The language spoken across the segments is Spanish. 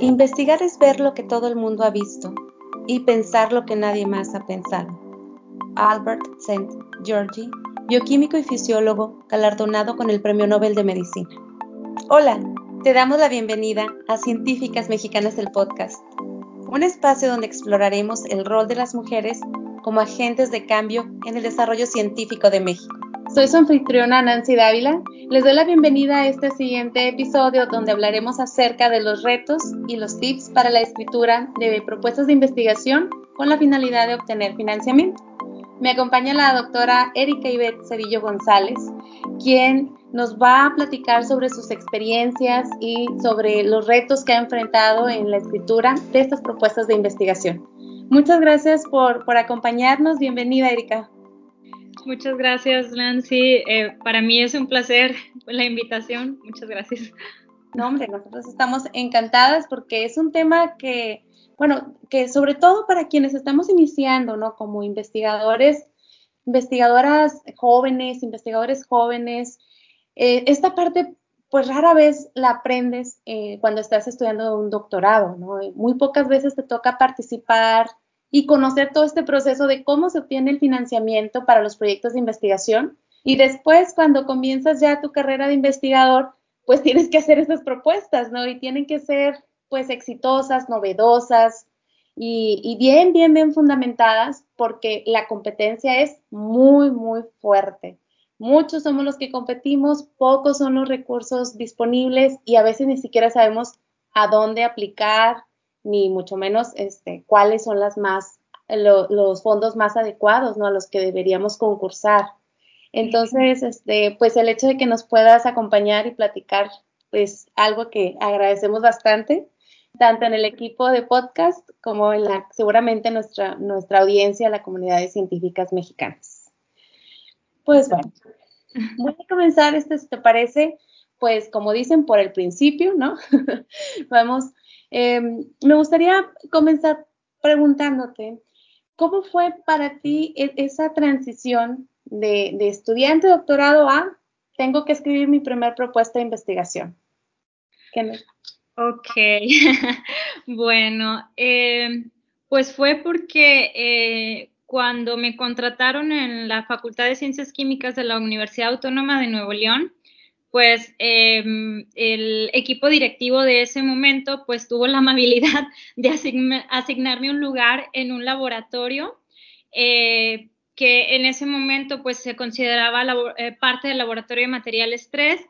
Investigar es ver lo que todo el mundo ha visto y pensar lo que nadie más ha pensado. Albert St. Georgi, bioquímico y fisiólogo, galardonado con el Premio Nobel de Medicina. Hola, te damos la bienvenida a Científicas Mexicanas del Podcast, un espacio donde exploraremos el rol de las mujeres como agentes de cambio en el desarrollo científico de México. Soy su anfitriona Nancy Dávila. Les doy la bienvenida a este siguiente episodio donde hablaremos acerca de los retos y los tips para la escritura de propuestas de investigación con la finalidad de obtener financiamiento. Me acompaña la doctora Erika Ivette Cedillo González, quien nos va a platicar sobre sus experiencias y sobre los retos que ha enfrentado en la escritura de estas propuestas de investigación. Muchas gracias por, por acompañarnos. Bienvenida, Erika. Muchas gracias, Nancy. Eh, para mí es un placer la invitación. Muchas gracias. No, hombre, nosotros estamos encantadas porque es un tema que, bueno, que sobre todo para quienes estamos iniciando, ¿no? Como investigadores, investigadoras jóvenes, investigadores jóvenes, eh, esta parte, pues rara vez la aprendes eh, cuando estás estudiando un doctorado, ¿no? Muy pocas veces te toca participar y conocer todo este proceso de cómo se obtiene el financiamiento para los proyectos de investigación. Y después, cuando comienzas ya tu carrera de investigador, pues tienes que hacer esas propuestas, ¿no? Y tienen que ser, pues, exitosas, novedosas y, y bien, bien, bien fundamentadas, porque la competencia es muy, muy fuerte. Muchos somos los que competimos, pocos son los recursos disponibles y a veces ni siquiera sabemos a dónde aplicar, ni mucho menos este, cuáles son las más, los fondos más adecuados, ¿no? A los que deberíamos concursar. Entonces, este, pues el hecho de que nos puedas acompañar y platicar, pues algo que agradecemos bastante, tanto en el equipo de podcast como en la, seguramente nuestra, nuestra audiencia, la comunidad de científicas mexicanas. Pues bueno, voy a comenzar, este, si te parece, pues como dicen, por el principio, ¿no? Vamos Em, me gustaría comenzar preguntándote, ¿cómo fue para ti e-, esa transición de, estudiante doctorado a tengo que escribir mi primera propuesta de investigación? Ok, bueno, em, pues fue porque eh, cuando me contrataron en la Facultad de Ciencias Químicas de la Universidad Autónoma de Nuevo León, pues em, el equipo directivo de ese momento pues tuvo la amabilidad de asignarme un lugar en un laboratorio eh, que en ese momento pues se consideraba eh, parte del laboratorio de materiales 3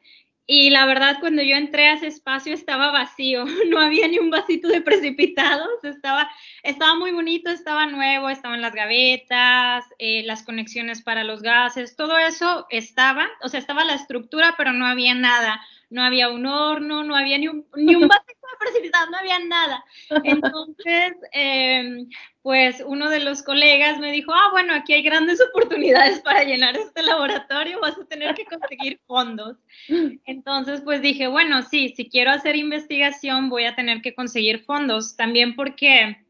y la verdad, cuando yo entré a ese espacio estaba vacío, no había ni un vasito de precipitados, estaba, estaba muy bonito, estaba nuevo, estaban las gavetas, eh, las conexiones para los gases, todo eso estaba, o sea, estaba la estructura, pero no había nada, no había un horno, no había ni un, ni un vasito no había nada. Entonces, em, pues uno de los colegas me dijo, ah, bueno, aquí hay grandes oportunidades para llenar este laboratorio, vas a tener que conseguir fondos. Entonces, pues dije, bueno, sí, si quiero hacer investigación, voy a tener que conseguir fondos, también porque,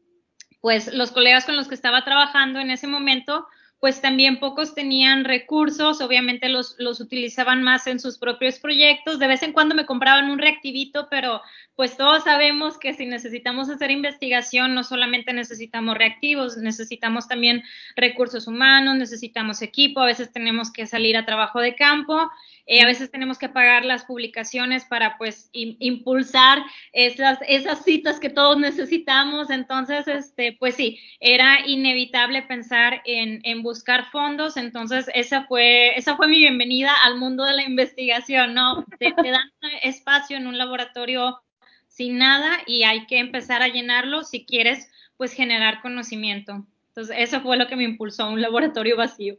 pues, los colegas con los que estaba trabajando en ese momento, pues también pocos tenían recursos, obviamente los, los, utilizaban más en sus propios proyectos, de vez en cuando me compraban un reactivito, pero pues todos sabemos que si necesitamos hacer investigación, no solamente necesitamos reactivos, necesitamos también recursos humanos, necesitamos equipo, a veces tenemos que salir a trabajo de campo, eh, a veces tenemos que pagar las publicaciones para pues impulsar esas, esas citas que todos necesitamos, entonces, este, pues sí, era inevitable pensar en, en buscar fondos, entonces esa fue, esa fue mi bienvenida al mundo de la investigación, ¿no? Te, te dan espacio en un laboratorio sin nada y hay que empezar a llenarlo si quieres pues generar conocimiento. Entonces, eso fue lo que me impulsó a un laboratorio vacío.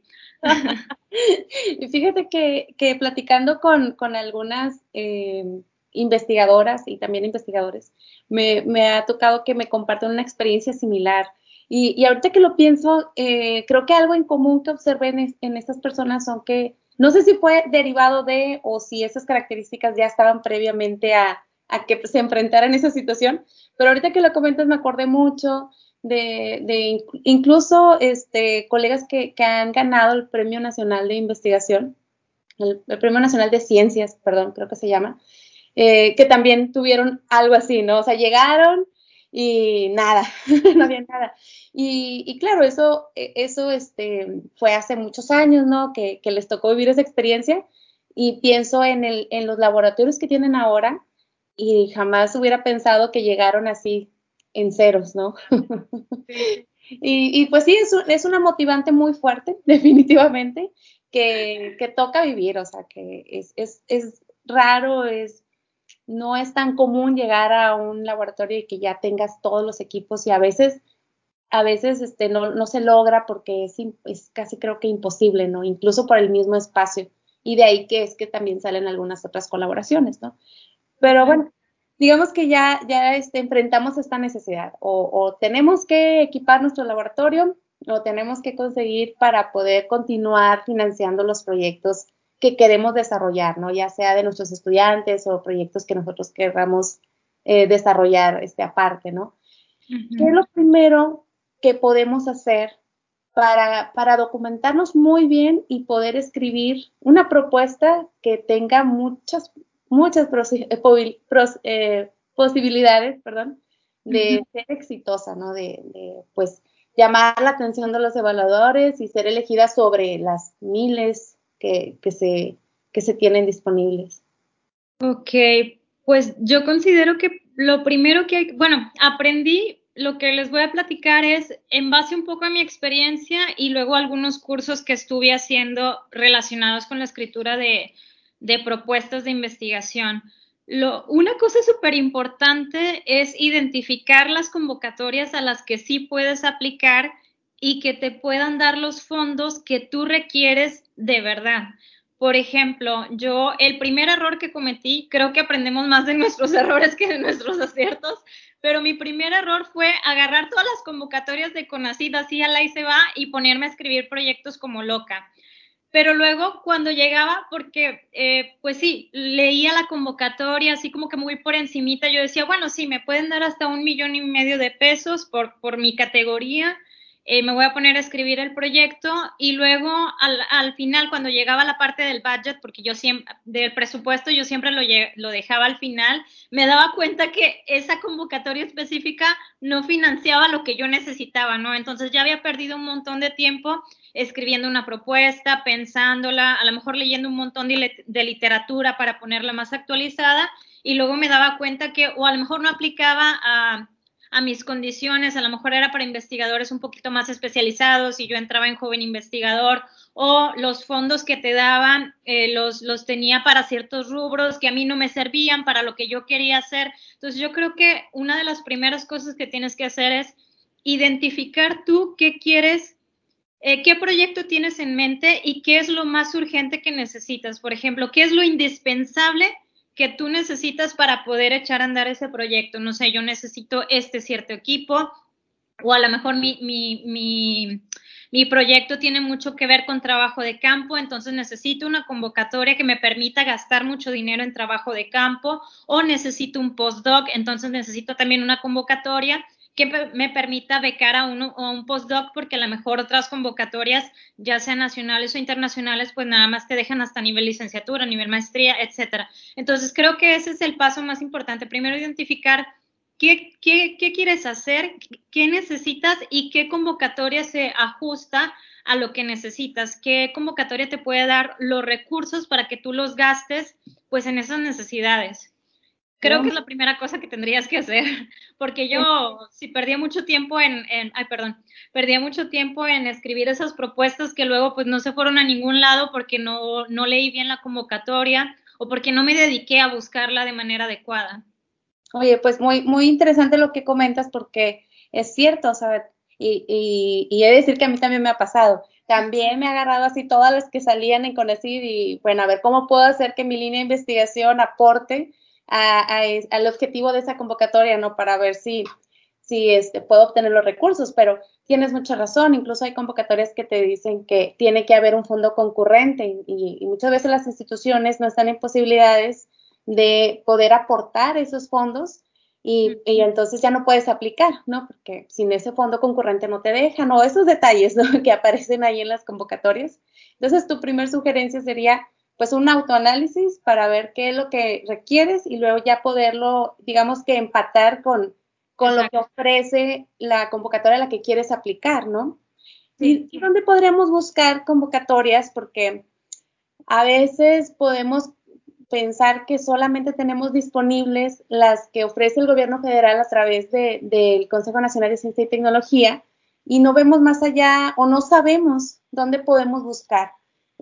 Y fíjate que, que platicando con, con algunas eh, investigadoras y también investigadores, me, me, ha tocado que me compartan una experiencia similar. Y, y ahorita que lo pienso, eh, creo que algo en común que observé en, en estas personas son que, no sé si fue derivado de o si esas características ya estaban previamente a, a que se enfrentaran esa situación. Pero ahorita que lo comentas me acordé mucho de, incluso este, colegas que, han ganado el Premio Nacional de Investigación, el, Premio Nacional de Ciencias, perdón, creo que se llama, eh, que también tuvieron algo así, ¿no? O sea, llegaron y nada, no había nada. Y, claro, eso, e, eso este, fue hace muchos años, ¿no? Que, que, les tocó vivir esa experiencia y pienso en, el, en los laboratorios que tienen ahora y jamás hubiera pensado que llegaron así en ceros, ¿no? y, y, pues sí, es, es, una motivante muy fuerte, definitivamente, que, que toca vivir, o sea, que es, es, es raro, es no es tan común llegar a un laboratorio y que ya tengas todos los equipos y a veces, a veces este, no, se logra porque es, es, casi creo que imposible, ¿no? Incluso por el mismo espacio. Y de ahí que es que también salen algunas otras colaboraciones, ¿no? Pero bueno, digamos que ya, ya este, enfrentamos esta necesidad. O, o tenemos que equipar nuestro laboratorio o tenemos que conseguir para poder continuar financiando los proyectos que queremos desarrollar, ¿no? Ya sea de nuestros estudiantes o proyectos que nosotros queramos eh, desarrollar este, aparte, ¿no? ¿Qué es lo primero que podemos hacer para, para, documentarnos muy bien y poder escribir una propuesta que tenga muchas, muchas eh, eh, posibilidades, perdón, de ser exitosa, ¿no? De, de, pues, llamar la atención de los evaluadores y ser elegida sobre las miles que, se, que se tienen disponibles. Ok, pues yo considero que lo primero que hay, bueno, aprendí, lo que les voy a platicar es en base un poco a mi experiencia y luego algunos cursos que estuve haciendo relacionados con la escritura de, de propuestas de investigación. Lo, una cosa súper importante es identificar las convocatorias a las que sí puedes aplicar y que te puedan dar los fondos que tú requieres de verdad. Por ejemplo, yo el primer error que cometí, creo que aprendemos más de nuestros errores que de nuestros aciertos, pero mi primer error fue agarrar todas las convocatorias de Conacid así a la y se va y ponerme a escribir proyectos como loca. Pero luego cuando llegaba, porque eh, pues sí, leía la convocatoria así como que muy por encimita, yo decía, bueno, sí, me pueden dar hasta un millón y medio de pesos por, por mi categoría, eh, me voy a poner a escribir el proyecto y luego al, al, final, cuando llegaba la parte del budget, porque yo siempre, del presupuesto, yo siempre lo, lo dejaba al final, me daba cuenta que esa convocatoria específica no financiaba lo que yo necesitaba, ¿no? Entonces ya había perdido un montón de tiempo escribiendo una propuesta, pensándola, a lo mejor leyendo un montón de, literatura para ponerla más actualizada y luego me daba cuenta que o a lo mejor no aplicaba a a mis condiciones, a lo mejor era para investigadores un poquito más especializados y yo entraba en joven investigador o los fondos que te daban eh, los, los tenía para ciertos rubros que a mí no me servían para lo que yo quería hacer. Entonces yo creo que una de las primeras cosas que tienes que hacer es identificar tú qué quieres eh, qué proyecto tienes en mente y qué es lo más urgente que necesitas. Por ejemplo, qué es lo indispensable que tú necesitas para poder echar a andar ese proyecto. No sé, yo necesito este cierto equipo o a lo mejor mi, mi, mi, mi, proyecto tiene mucho que ver con trabajo de campo, entonces necesito una convocatoria que me permita gastar mucho dinero en trabajo de campo o necesito un postdoc, entonces necesito también una convocatoria que me permita becar a uno o un postdoc, porque a lo mejor otras convocatorias, ya sean nacionales o internacionales, pues nada más te dejan hasta nivel licenciatura, nivel maestría, etcétera. Entonces, creo que ese es el paso más importante. Primero, identificar qué, qué, qué quieres hacer, qué necesitas y qué convocatoria se ajusta a lo que necesitas, qué convocatoria te puede dar los recursos para que tú los gastes, pues en esas necesidades. Creo que es la primera cosa que tendrías que hacer, porque yo si perdía mucho tiempo en, ay, perdón, perdía mucho tiempo en escribir esas propuestas que luego pues no se fueron a ningún lado porque no, no leí bien la convocatoria o porque no me dediqué a buscarla de manera adecuada. Oye, pues muy, muy interesante lo que comentas porque es cierto, ¿sabes? Y, y, y he de decir que a mí también me ha pasado. También me ha agarrado así todas las que salían en Conecid y bueno, a ver cómo puedo hacer que mi línea de investigación aporte al objetivo de esa convocatoria, ¿no? Para ver si, si este, puedo obtener los recursos, pero tienes mucha razón, incluso hay convocatorias que te dicen que tiene que haber un fondo concurrente y, muchas veces las instituciones no están en posibilidades de poder aportar esos fondos y, y, entonces ya no puedes aplicar, ¿no? Porque sin ese fondo concurrente no te dejan, o esos detalles ¿no? que aparecen ahí en las convocatorias. Entonces, tu primer sugerencia sería pues un autoanálisis para ver qué es lo que requieres y luego ya poderlo, digamos que empatar con, con lo que ofrece la convocatoria a la que quieres aplicar, ¿no? ¿Y, ¿Y, dónde podríamos buscar convocatorias? Porque a veces podemos pensar que solamente tenemos disponibles las que ofrece el gobierno federal a través del Consejo Nacional de Ciencia y Tecnología y no vemos más allá o no sabemos dónde podemos buscar.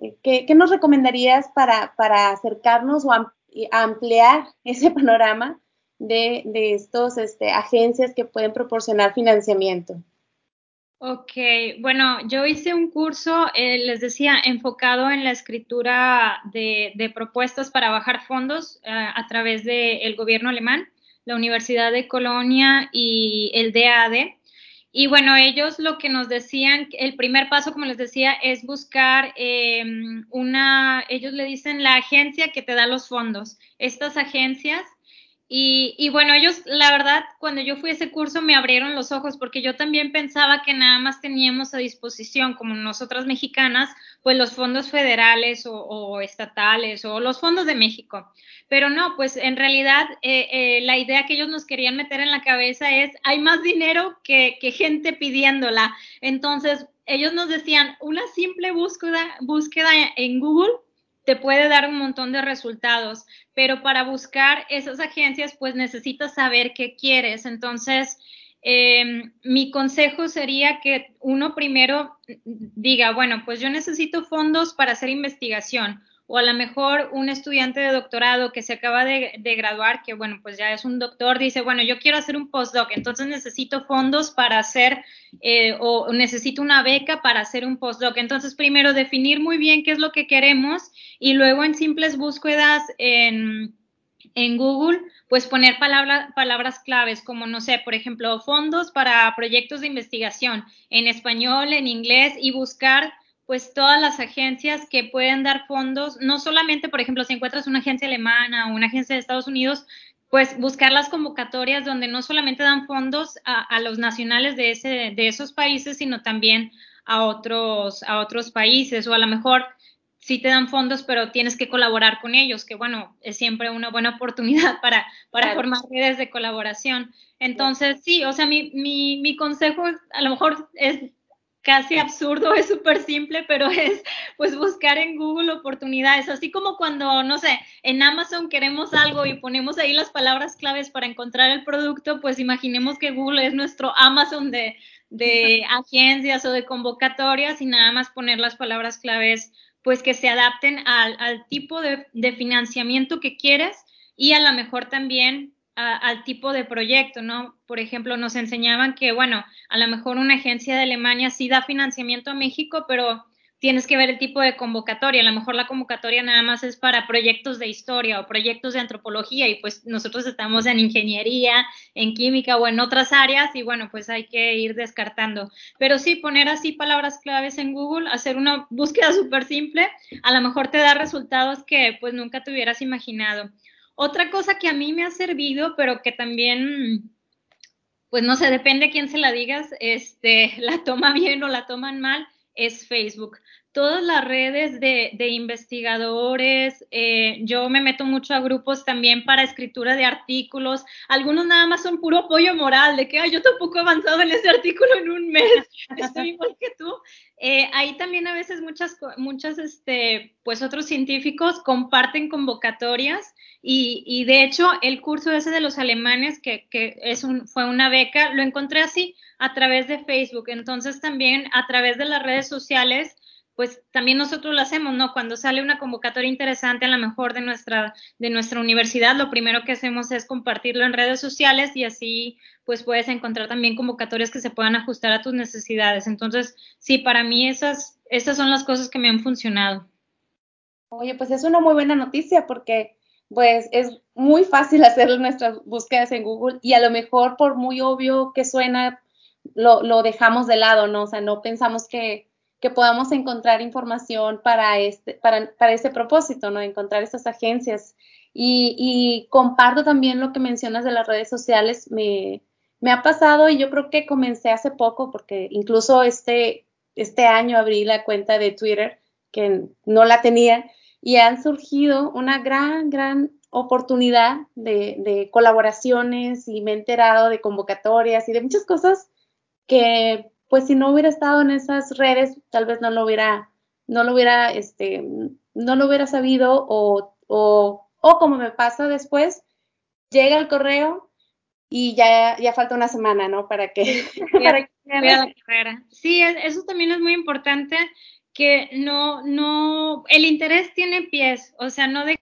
Eh, ¿Qué, nos recomendarías para, para acercarnos o ampliar ese panorama de, de estos este, agencias que pueden proporcionar financiamiento? Ok, bueno, yo hice un curso, eh, les decía, enfocado en la escritura de, de propuestas para bajar fondos uh, a través del gobierno alemán, la Universidad de Colonia y el DAD. Y bueno, ellos lo que nos decían, el primer paso, como les decía, es buscar eh, una, ellos le dicen la agencia que te da los fondos. Estas agencias y, bueno, ellos, la verdad, cuando yo fui a ese curso me abrieron los ojos porque yo también pensaba que nada más teníamos a disposición, como nosotras mexicanas, pues los fondos federales o, o estatales o los fondos de México. Pero no, pues en realidad eh, eh, la idea que ellos nos querían meter en la cabeza es, hay más dinero que, que gente pidiéndola. Entonces, ellos nos decían, una simple búsqueda, búsqueda en Google te puede dar un montón de resultados, pero para buscar esas agencias, pues necesitas saber qué quieres. Entonces, eh, mi consejo sería que uno primero diga, bueno, pues yo necesito fondos para hacer investigación o a lo mejor un estudiante de doctorado que se acaba de, de, graduar, que bueno, pues ya es un doctor, dice, bueno, yo quiero hacer un postdoc, entonces necesito fondos para hacer eh, o necesito una beca para hacer un postdoc. Entonces, primero definir muy bien qué es lo que queremos y luego en simples búsquedas en, en Google, pues poner palabra, palabras claves como, no sé, por ejemplo, fondos para proyectos de investigación en español, en inglés y buscar pues todas las agencias que pueden dar fondos, no solamente, por ejemplo, si encuentras una agencia alemana o una agencia de Estados Unidos, pues buscar las convocatorias donde no solamente dan fondos a, a los nacionales de, ese, de esos países, sino también a otros, a otros países o a lo mejor sí te dan fondos, pero tienes que colaborar con ellos, que bueno, es siempre una buena oportunidad para, para claro. formar redes de colaboración. Entonces, sí, o sea, mi, mi, mi consejo a lo mejor es casi absurdo, es súper simple, pero es pues buscar en Google oportunidades, así como cuando, no sé, en Amazon queremos algo y ponemos ahí las palabras claves para encontrar el producto, pues imaginemos que Google es nuestro Amazon de, de agencias o de convocatorias y nada más poner las palabras claves pues que se adapten al, al tipo de, de financiamiento que quieres y a lo mejor también al tipo de proyecto, ¿no? Por ejemplo, nos enseñaban que, bueno, a lo mejor una agencia de Alemania sí da financiamiento a México, pero tienes que ver el tipo de convocatoria. A lo mejor la convocatoria nada más es para proyectos de historia o proyectos de antropología y pues nosotros estamos en ingeniería, en química o en otras áreas y bueno, pues hay que ir descartando. Pero sí, poner así palabras claves en Google, hacer una búsqueda súper simple, a lo mejor te da resultados que pues nunca te hubieras imaginado. Otra cosa que a mí me ha servido, pero que también, pues no sé, depende quién se la digas, este, la toma bien o la toman mal, es Facebook. Todas las redes de, de investigadores, eh, yo me meto mucho a grupos también para escritura de artículos. Algunos nada más son puro apoyo moral, de que Ay, yo tampoco he avanzado en ese artículo en un mes, estoy igual que tú. Eh, ahí también a veces muchas, muchas, este, pues otros científicos comparten convocatorias y, y, de hecho el curso ese de los alemanes, que, que es un, fue una beca, lo encontré así a través de Facebook. Entonces también a través de las redes sociales pues también nosotros lo hacemos, ¿no? Cuando sale una convocatoria interesante a lo mejor de nuestra, de nuestra universidad, lo primero que hacemos es compartirlo en redes sociales y así pues puedes encontrar también convocatorias que se puedan ajustar a tus necesidades. Entonces, sí, para mí esas, esas son las cosas que me han funcionado. Oye, pues es una muy buena noticia porque pues es muy fácil hacer nuestras búsquedas en Google y a lo mejor por muy obvio que suena, lo, lo dejamos de lado, ¿no? O sea, no pensamos que que podamos encontrar información para este, para, para ese propósito, ¿no? Encontrar estas agencias. Y, y, comparto también lo que mencionas de las redes sociales. Me, me, ha pasado y yo creo que comencé hace poco, porque incluso este, este año abrí la cuenta de Twitter, que no la tenía, y han surgido una gran, gran oportunidad de, colaboraciones y me he enterado de convocatorias y de muchas cosas que pues si no hubiera estado en esas redes tal vez no lo hubiera no lo hubiera este no lo hubiera sabido o, o, o como me pasa después llega el correo y ya, ya falta una semana, ¿no? Para que... para que la carrera. Sí, eso también es muy importante, que no, no, el interés tiene pies, o sea, no de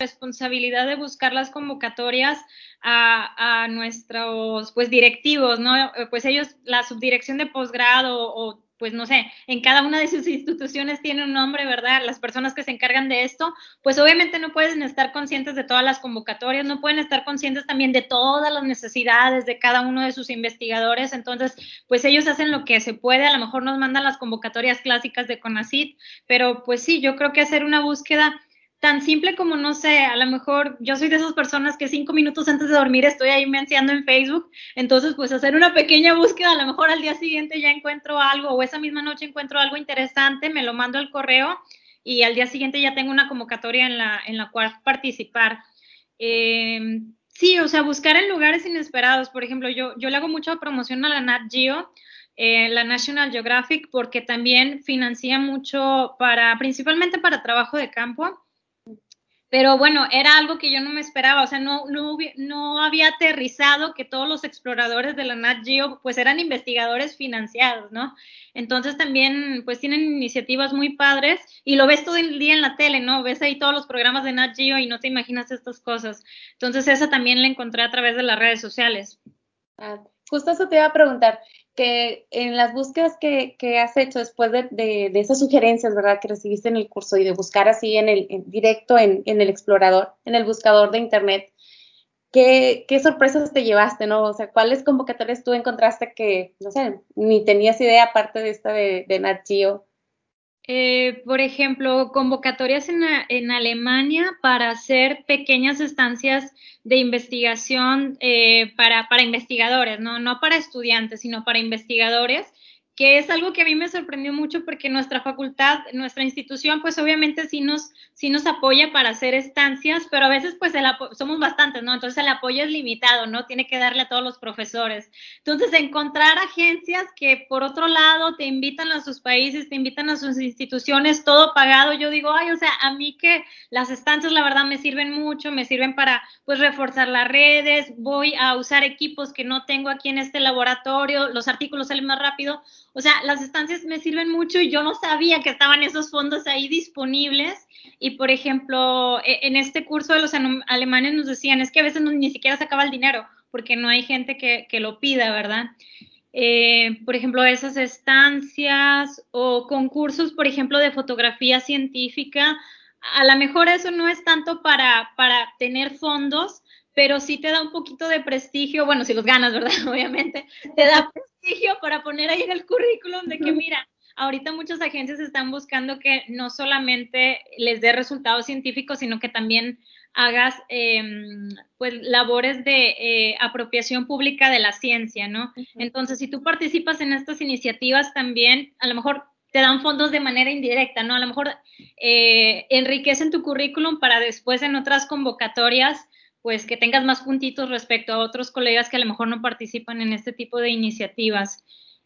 responsabilidad de buscar las convocatorias a, a, nuestros pues directivos, ¿no? Pues ellos, la subdirección de posgrado o pues no sé, en cada una de sus instituciones tiene un nombre, ¿verdad? Las personas que se encargan de esto, pues obviamente no pueden estar conscientes de todas las convocatorias, no pueden estar conscientes también de todas las necesidades de cada uno de sus investigadores, entonces, pues ellos hacen lo que se puede, a lo mejor nos mandan las convocatorias clásicas de CONACIT, pero pues sí, yo creo que hacer una búsqueda tan simple como, no sé, a lo mejor yo soy de esas personas que cinco minutos antes de dormir estoy ahí mencionando en Facebook, entonces pues hacer una pequeña búsqueda, a lo mejor al día siguiente ya encuentro algo o esa misma noche encuentro algo interesante, me lo mando al correo y al día siguiente ya tengo una convocatoria en la, en la cual participar. Eh, sí, o sea, buscar en lugares inesperados, por ejemplo, yo, yo le hago mucha promoción a la Nat Geo, eh, la National Geographic, porque también financia mucho para, principalmente para trabajo de campo pero bueno, era algo que yo no me esperaba, o sea, no, no, no había aterrizado que todos los exploradores de la Nat Geo pues eran investigadores financiados, ¿no? Entonces también pues tienen iniciativas muy padres y lo ves todo el día en la tele, ¿no? Ves ahí todos los programas de Nat Geo y no te imaginas estas cosas. Entonces esa también la encontré a través de las redes sociales. Ah, justo eso te iba a preguntar, que en las búsquedas que, has hecho después de, esas sugerencias, ¿verdad? Que recibiste en el curso y de buscar así en el directo en, el explorador, en el buscador de internet, ¿qué, sorpresas te llevaste, no? O sea, ¿cuáles convocatorias tú encontraste que, no sé, ni tenías idea aparte de esta de, de eh, por ejemplo, convocatorias en, Alemania para hacer pequeñas estancias de investigación eh, para, para, investigadores, ¿no? no para estudiantes, sino para investigadores que es algo que a mí me sorprendió mucho porque nuestra facultad, nuestra institución, pues obviamente sí nos, sí nos apoya para hacer estancias, pero a veces pues el somos bastantes, ¿no? Entonces el apoyo es limitado, ¿no? Tiene que darle a todos los profesores. Entonces encontrar agencias que por otro lado te invitan a sus países, te invitan a sus instituciones, todo pagado, yo digo, ay, o sea, a mí que las estancias la verdad me sirven mucho, me sirven para pues reforzar las redes, voy a usar equipos que no tengo aquí en este laboratorio, los artículos salen más rápido o sea, las estancias me sirven mucho y yo no sabía que estaban esos fondos ahí disponibles. Y, por ejemplo, e, en este curso de los alemanes nos decían, es que a veces ni siquiera se acaba el dinero porque no hay gente que, lo pida, ¿verdad? Eh, por ejemplo, esas estancias o concursos, por ejemplo, de fotografía científica. A lo mejor eso no es tanto para, para tener fondos, pero sí te da un poquito de prestigio, bueno, si los ganas, ¿verdad? Obviamente, te da prestigio para poner ahí en el currículum de que, mira, ahorita muchas agencias están buscando que no solamente les dé resultados científicos, sino que también hagas em, pues labores de eh, apropiación pública de la ciencia, ¿no? Entonces, si tú participas en estas iniciativas también, a lo mejor te dan fondos de manera indirecta, ¿no? A lo mejor eh, enriquecen tu currículum para después en otras convocatorias pues que tengas más puntitos respecto a otros colegas que a lo mejor no participan en este tipo de iniciativas.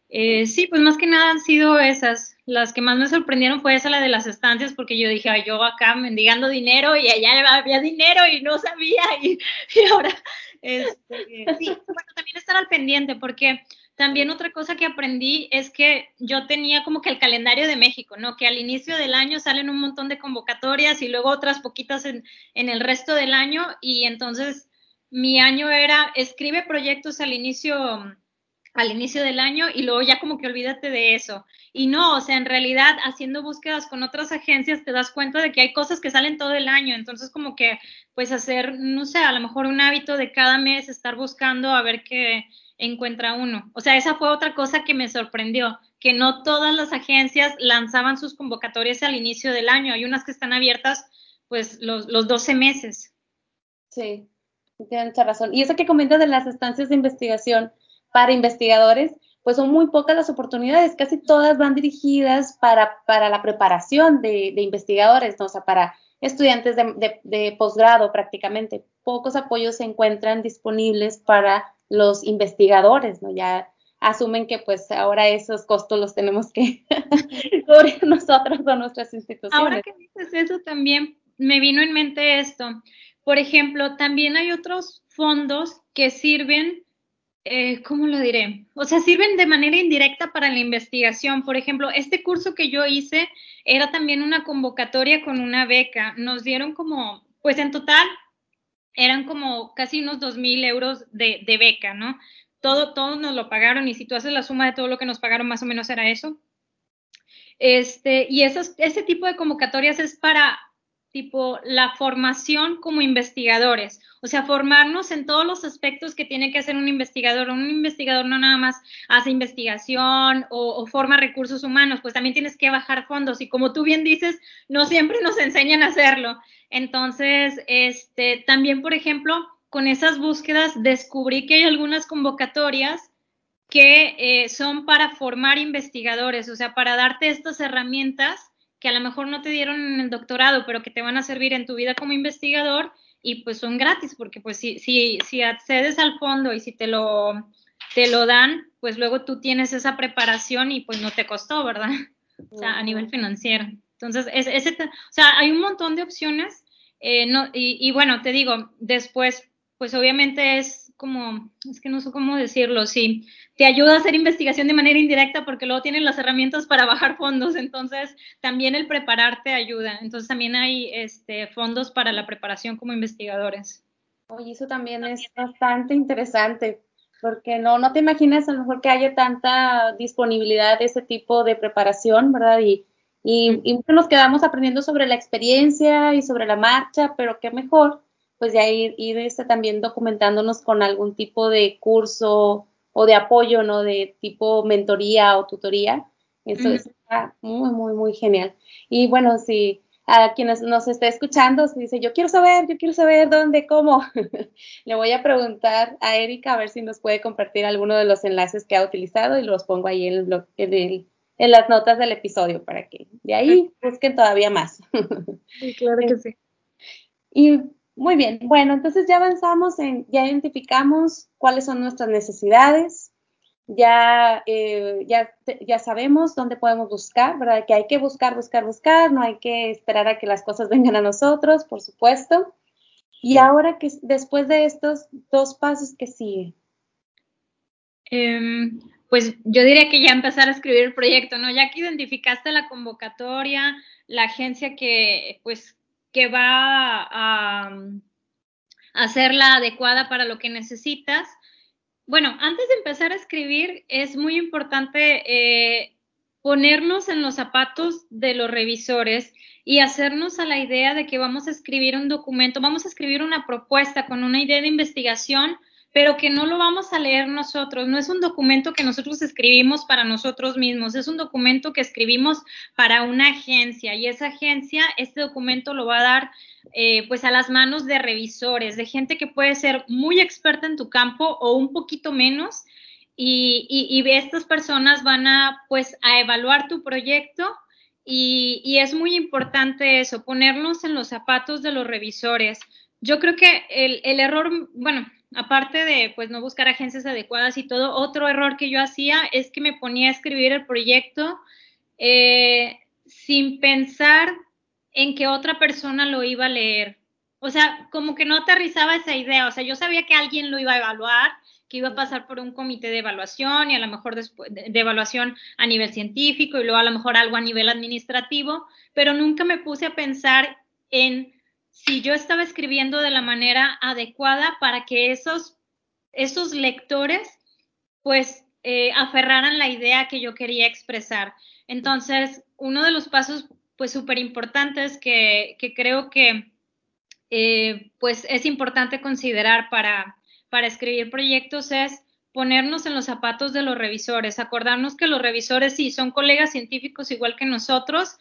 Eh, sí, pues más que nada han sido esas. Las que más me sorprendieron fue esa, la de las estancias, porque yo dije, yo acá mendigando dinero y allá había dinero y no sabía. Y, ahora, este, sí, bueno, también estar al pendiente, porque también otra cosa que aprendí es que yo tenía como que el calendario de México, ¿no? Que al inicio del año salen un montón de convocatorias y luego otras poquitas en, en el resto del año y entonces mi año era escribe proyectos al inicio al inicio del año y luego ya como que olvídate de eso. Y no, o sea, en realidad haciendo búsquedas con otras agencias te das cuenta de que hay cosas que salen todo el año, entonces como que pues hacer, no sé, a lo mejor un hábito de cada mes estar buscando a ver qué encuentra uno. O sea, esa fue otra cosa que me sorprendió, que no todas las agencias lanzaban sus convocatorias al inicio del año. Hay unas que están abiertas pues los, los 12 meses. Sí, tienes razón. Y eso que comentas de las estancias de investigación para investigadores, pues son muy pocas las oportunidades, casi todas van dirigidas para, para la preparación de, investigadores, ¿no? o sea, para estudiantes de, posgrado prácticamente. Pocos apoyos se encuentran disponibles para los investigadores, ¿no? Ya asumen que pues ahora esos costos los tenemos que cubrir nosotros o nuestras instituciones. Ahora que dices eso también me vino en mente esto. Por ejemplo, también hay otros fondos que sirven, eh, ¿cómo lo diré? O sea, sirven de manera indirecta para la investigación. Por ejemplo, este curso que yo hice era también una convocatoria con una beca. Nos dieron como, pues en total, eran como casi unos dos mil euros de, de beca, ¿no? Todo, todos nos lo pagaron y si tú haces la suma de todo lo que nos pagaron, más o menos era eso. Este, y esos, ese tipo de convocatorias es para tipo la formación como investigadores, o sea, formarnos en todos los aspectos que tiene que hacer un investigador. Un investigador no nada más hace investigación o, forma recursos humanos, pues también tienes que bajar fondos y como tú bien dices, no siempre nos enseñan a hacerlo. Entonces, este, también, por ejemplo, con esas búsquedas descubrí que hay algunas convocatorias que eh, son para formar investigadores, o sea, para darte estas herramientas que a lo mejor no te dieron en el doctorado, pero que te van a servir en tu vida como investigador y pues son gratis, porque pues si, si, si accedes al fondo y si te lo, te lo dan, pues luego tú tienes esa preparación y pues no te costó, ¿verdad? O sea, a nivel financiero. Entonces, ese, o sea, hay un montón de opciones. Eh, no, y, y, bueno, te digo, después, pues obviamente es como, es que no sé cómo decirlo, sí, te ayuda a hacer investigación de manera indirecta porque luego tienen las herramientas para bajar fondos, entonces también el prepararte ayuda. Entonces también hay este, fondos para la preparación como investigadores. Oye, eso también es bastante interesante, porque no, no te imaginas a lo mejor que haya tanta disponibilidad de ese tipo de preparación, ¿verdad? Y, y, y nos quedamos aprendiendo sobre la experiencia y sobre la marcha, pero qué mejor, pues ya ir, ir este, también documentándonos con algún tipo de curso o de apoyo, ¿no? De tipo mentoría o tutoría. Eso está muy, muy, muy genial. Y bueno, si a quienes nos esté escuchando, si dice, yo quiero saber, yo quiero saber dónde, cómo, le voy a preguntar a Erika a ver si nos puede compartir alguno de los enlaces que ha utilizado y los pongo ahí en, el blog, en, en las notas del episodio para que de ahí busquen todavía más. Sí, claro que sí. Y muy bien, bueno, entonces ya avanzamos en, ya identificamos cuáles son nuestras necesidades, ya, eh, ya, ya sabemos dónde podemos buscar, ¿verdad? Que hay que buscar, buscar, buscar, no hay que esperar a que las cosas vengan a nosotros, por supuesto. Y ahora que después de estos dos pasos, ¿qué sigue? Em, pues yo diría que ya empezar a escribir el proyecto, ¿no? Ya que identificaste la convocatoria, la agencia que, pues, que va a, hacer la adecuada para lo que necesitas. Bueno, antes de empezar a escribir, es muy importante eh, ponernos en los zapatos de los revisores y hacernos a la idea de que vamos a escribir un documento, vamos a escribir una propuesta con una idea de investigación pero que no lo vamos a leer nosotros. No es un documento que nosotros escribimos para nosotros mismos, es un documento que escribimos para una agencia y esa agencia, este documento lo va a dar eh, pues a las manos de revisores, de gente que puede ser muy experta en tu campo o un poquito menos. Y, y, estas personas van a pues a evaluar tu proyecto y, y es muy importante eso, ponernos en los zapatos de los revisores. Yo creo que el, el error, bueno, aparte de pues no buscar agencias adecuadas y todo, otro error que yo hacía es que me ponía a escribir el proyecto eh, sin pensar en que otra persona lo iba a leer. O sea, como que no aterrizaba esa idea. O sea, yo sabía que alguien lo iba a evaluar, que iba a pasar por un comité de evaluación y a lo mejor de, de evaluación a nivel científico y luego a lo mejor algo a nivel administrativo, pero nunca me puse a pensar en si yo estaba escribiendo de la manera adecuada para que esos, esos lectores pues eh, aferraran la idea que yo quería expresar. Entonces, uno de los pasos pues súper importantes que, que, creo que eh, pues es importante considerar para, para escribir proyectos es ponernos en los zapatos de los revisores, acordarnos que los revisores sí son colegas científicos igual que nosotros,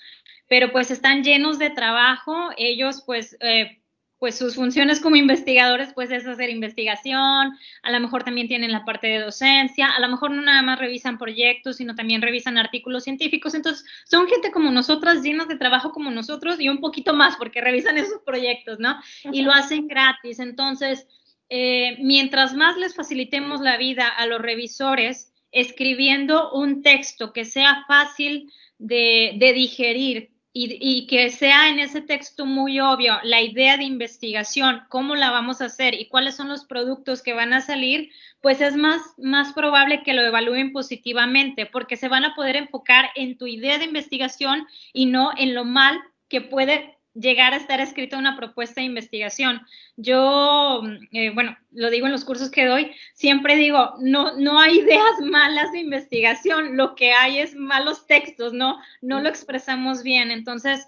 pero pues están llenos de trabajo, ellos pues eh, pues sus funciones como investigadores pues es hacer investigación, a lo mejor también tienen la parte de docencia, a lo mejor no nada más revisan proyectos, sino también revisan artículos científicos, entonces son gente como nosotras, llenas de trabajo como nosotros y un poquito más porque revisan esos proyectos, ¿no? Y lo hacen gratis, entonces eh, mientras más les facilitemos la vida a los revisores, escribiendo un texto que sea fácil de, digerir y, que sea en ese texto muy obvio la idea de investigación, cómo la vamos a hacer y cuáles son los productos que van a salir, pues es más, más probable que lo evalúen positivamente, porque se van a poder enfocar en tu idea de investigación y no en lo mal que puede llegar a estar escrita una propuesta de investigación. Yo, eh, bueno, lo digo en los cursos que doy, siempre digo, no, no hay ideas malas de investigación, lo que hay es malos textos, ¿no? No lo expresamos bien. Entonces,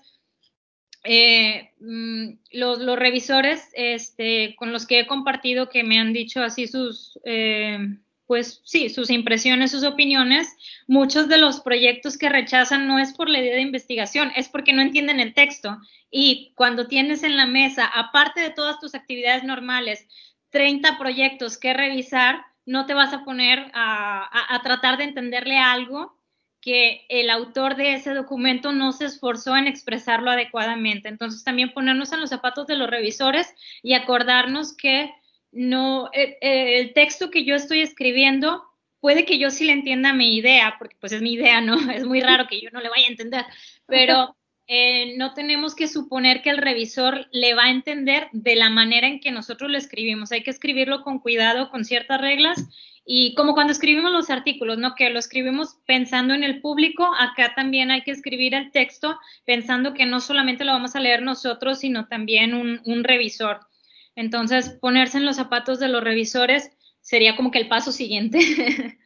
eh, mm, los, los, revisores este, con los que he compartido que me han dicho así sus... Eh, pues sí, sus impresiones, sus opiniones, muchos de los proyectos que rechazan no es por la idea de investigación, es porque no entienden el texto. Y cuando tienes en la mesa, aparte de todas tus actividades normales, 30 proyectos que revisar, no te vas a poner a, tratar de entenderle algo que el autor de ese documento no se esforzó en expresarlo adecuadamente. Entonces, también ponernos en los zapatos de los revisores y acordarnos que no, el texto que yo estoy escribiendo, puede que yo sí le entienda mi idea, porque pues es mi idea, ¿no? Es muy raro que yo no le vaya a entender, pero eh, no tenemos que suponer que el revisor le va a entender de la manera en que nosotros lo escribimos. Hay que escribirlo con cuidado, con ciertas reglas. Y como cuando escribimos los artículos, ¿no? Que lo escribimos pensando en el público, acá también hay que escribir el texto pensando que no solamente lo vamos a leer nosotros, sino también un revisor. Entonces, ponerse en los zapatos de los revisores sería como que el paso siguiente.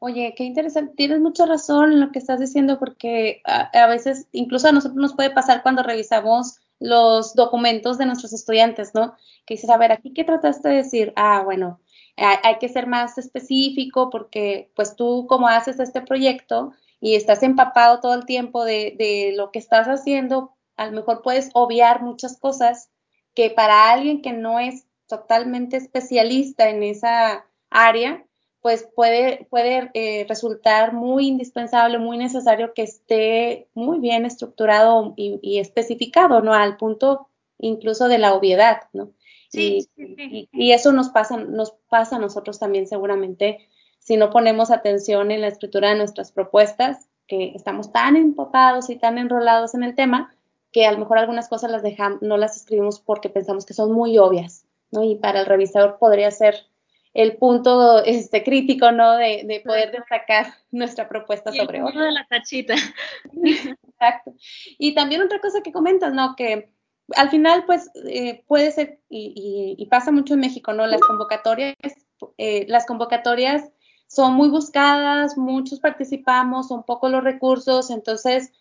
Oye, qué interesante. Tienes mucha razón en lo que estás diciendo porque a, veces, incluso a nosotros nos puede pasar cuando revisamos los documentos de nuestros estudiantes, ¿no? Que dices, a ver, aquí qué trataste de decir. Ah, bueno, hay, que ser más específico porque pues tú como haces este proyecto y estás empapado todo el tiempo de, de lo que estás haciendo, a lo mejor puedes obviar muchas cosas que para alguien que no es totalmente especialista en esa área, pues puede, puede eh, resultar muy indispensable, muy necesario que esté muy bien estructurado y, especificado, ¿no? Al punto incluso de la obviedad, ¿no? Sí, y, y, eso nos pasa, nos pasa a nosotros también seguramente si no ponemos atención en la escritura de nuestras propuestas, que estamos tan empapados y tan enrolados en el tema, que a lo mejor algunas cosas las dejamos, no las escribimos porque pensamos que son muy obvias, ¿no? Y para el revisador podría ser el punto este, crítico, ¿no? De, poder destacar nuestra propuesta sobre otro. de la tachita. Exacto. Y también otra cosa que comentas, ¿no? Que al final, pues, eh, puede ser, y, pasa mucho en México, ¿no? Las convocatorias, eh, las convocatorias son muy buscadas, muchos participamos, son pocos los recursos, entonces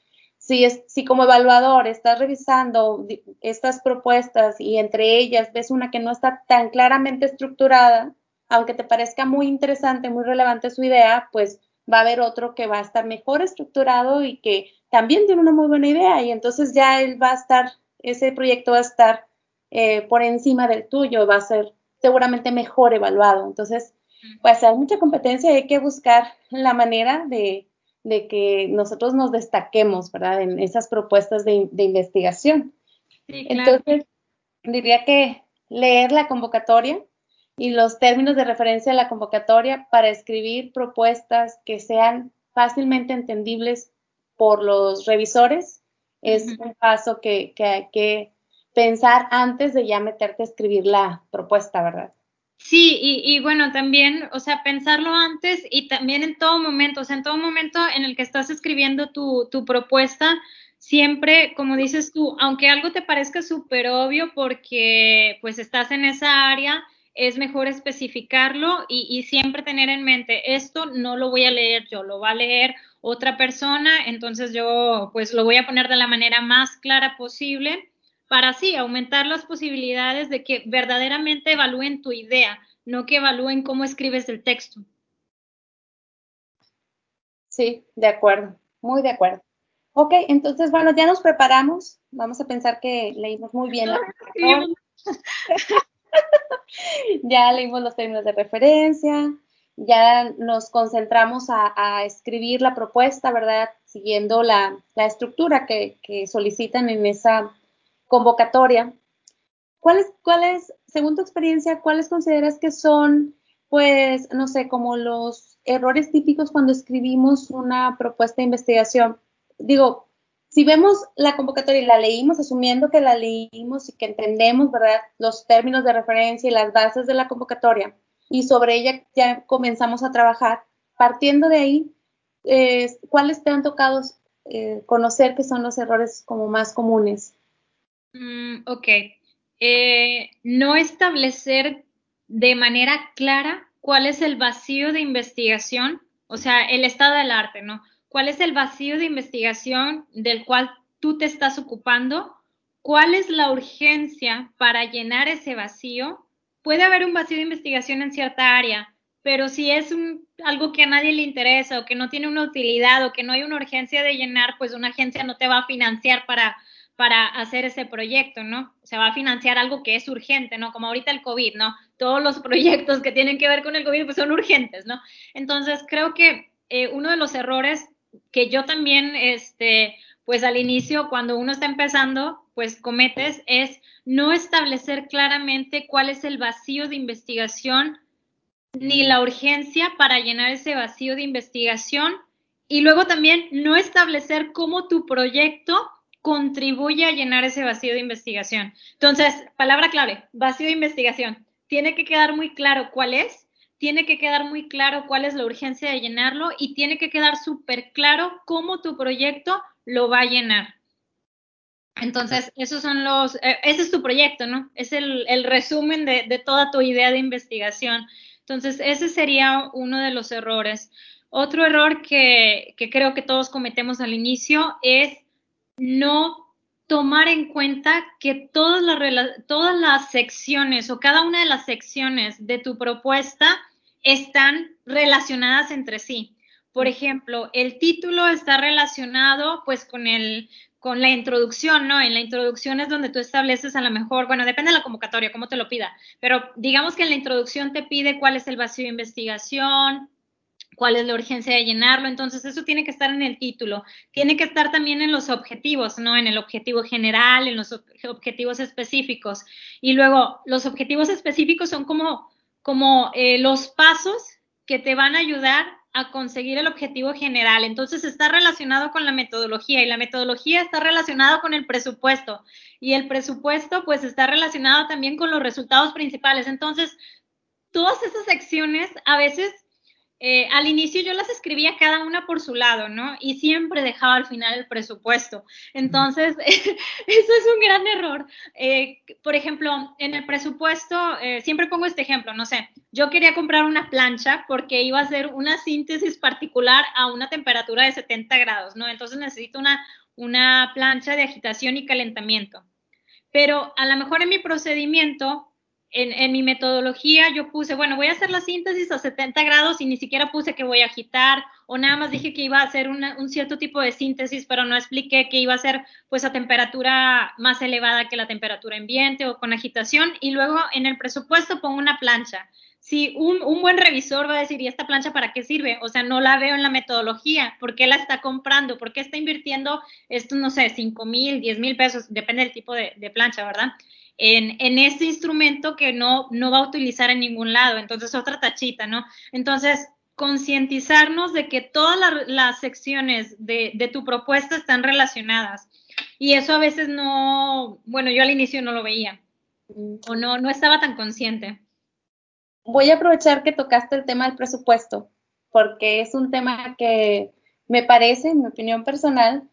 si, es, si como evaluador estás revisando estas propuestas y entre ellas ves una que no está tan claramente estructurada, aunque te parezca muy interesante, muy relevante su idea, pues va a haber otro que va a estar mejor estructurado y que también tiene una muy buena idea y entonces ya él va a estar, ese proyecto va a estar eh, por encima del tuyo, va a ser seguramente mejor evaluado. Entonces, pues hay mucha competencia y hay que buscar la manera de, de que nosotros nos destaquemos, ¿verdad? En esas propuestas de, investigación. Entonces, diría que leer la convocatoria y los términos de referencia de la convocatoria para escribir propuestas que sean fácilmente entendibles por los revisores es un paso que, que hay que pensar antes de ya meterte a escribir la propuesta, ¿verdad? Sí, y, bueno, también, o sea, pensarlo antes y también en todo momento, o sea, en todo momento en el que estás escribiendo tu, tu propuesta, siempre, como dices tú, aunque algo te parezca súper obvio porque pues estás en esa área, es mejor especificarlo y, y, siempre tener en mente, esto no lo voy a leer yo, lo va a leer otra persona, entonces yo pues lo voy a poner de la manera más clara posible para así aumentar las posibilidades de que verdaderamente evalúen tu idea, no que evalúen cómo escribes el texto. Sí, de acuerdo, muy de acuerdo. Ok, entonces, bueno, ya nos preparamos. Vamos a pensar que leímos muy bien la ya leímos los términos de referencia, ya nos concentramos a, escribir la propuesta, ¿verdad? Siguiendo la, estructura que, solicitan en esa convocatoria. ¿Cuáles, ¿Cuáles, según tu experiencia, cuáles consideras que son, pues, no sé, como los errores típicos cuando escribimos una propuesta de investigación? Digo, si vemos la convocatoria y la leímos, asumiendo que la leímos y que entendemos, ¿verdad?, los términos de referencia y las bases de la convocatoria, y sobre ella ya comenzamos a trabajar, partiendo de ahí, eh, ¿cuáles te han tocado eh, conocer que son los errores como más comunes? Mm, ok. Eh, no establecer de manera clara cuál es el vacío de investigación, o sea, el estado del arte, ¿no? cuál es el vacío de investigación del cual tú te estás ocupando, cuál es la urgencia para llenar ese vacío. Puede haber un vacío de investigación en cierta área, pero si es algo que a nadie le interesa o que no tiene una utilidad o que no hay una urgencia de llenar, pues una agencia no te va a financiar para, para hacer ese proyecto, ¿no? Se va a financiar algo que es urgente, ¿no? Como ahorita el COVID, ¿no? Todos los proyectos que tienen que ver con el COVID pues son urgentes, ¿no? Entonces, creo que eh, uno de los errores que yo también, este, pues al inicio, cuando uno está empezando, pues cometes, es no establecer claramente cuál es el vacío de investigación ni la urgencia para llenar ese vacío de investigación y luego también no establecer cómo tu proyecto contribuye a llenar ese vacío de investigación. Entonces, palabra clave, vacío de investigación. Tiene que quedar muy claro cuál es tiene que quedar muy claro cuál es la urgencia de llenarlo y tiene que quedar súper claro cómo tu proyecto lo va a llenar. Entonces, esos son los, eh, ese es tu proyecto, ¿no? Es el, resumen de, toda tu idea de investigación. Entonces, ese sería uno de los errores. Otro error que, que creo que todos cometemos al inicio es no tomar en cuenta que todas las, todas las secciones o cada una de las secciones de tu propuesta están relacionadas entre sí. Por ejemplo, el título está relacionado pues con el con la introducción, ¿no? En la introducción es donde tú estableces a lo mejor, bueno, depende de la convocatoria, cómo te lo pida, pero digamos que en la introducción te pide cuál es el vacío de investigación, cuál es la urgencia de llenarlo. Entonces, eso tiene que estar en el título. Tiene que estar también en los objetivos, ¿no? En el objetivo general, en los objetivos específicos. Y luego, los objetivos específicos son como, como eh, los pasos que te van a ayudar a conseguir el objetivo general. Entonces, está relacionado con la metodología y la metodología está relacionada con el presupuesto y el presupuesto pues está relacionado también con los resultados principales. Entonces, todas esas secciones a veces eh, al inicio yo las escribía cada una por su lado, ¿no? Y siempre dejaba al final el presupuesto. Entonces, eso es un gran error. Eh, por ejemplo, en el presupuesto, eh, siempre pongo este ejemplo, no sé, yo quería comprar una plancha porque iba a hacer una síntesis particular a una temperatura de 70 grados, ¿no? Entonces necesito una, una plancha de agitación y calentamiento. Pero a lo mejor en mi procedimiento en, mi metodología yo puse, bueno, voy a hacer la síntesis a 70 grados y ni siquiera puse que voy a agitar o nada más dije que iba a hacer un cierto tipo de síntesis, pero no expliqué que iba a ser pues a temperatura más elevada que la temperatura ambiente o con agitación y luego en el presupuesto pongo una plancha. Si un, un, buen revisor va a decir, ¿y esta plancha para qué sirve? O sea, no la veo en la metodología. ¿Por qué la está comprando? ¿Por qué está invirtiendo esto, no sé, 5 mil, 10 mil pesos? Depende del tipo de, de plancha, ¿verdad? En, en este instrumento que no, no va a utilizar en ningún lado. Entonces, otra tachita, ¿no? Entonces, concientizarnos de que todas las secciones de, de, tu propuesta están relacionadas. Y eso a veces no, bueno, yo al inicio no lo veía o no, no estaba tan consciente. Voy a aprovechar que tocaste el tema del presupuesto, porque es un tema que me parece, en mi opinión personal,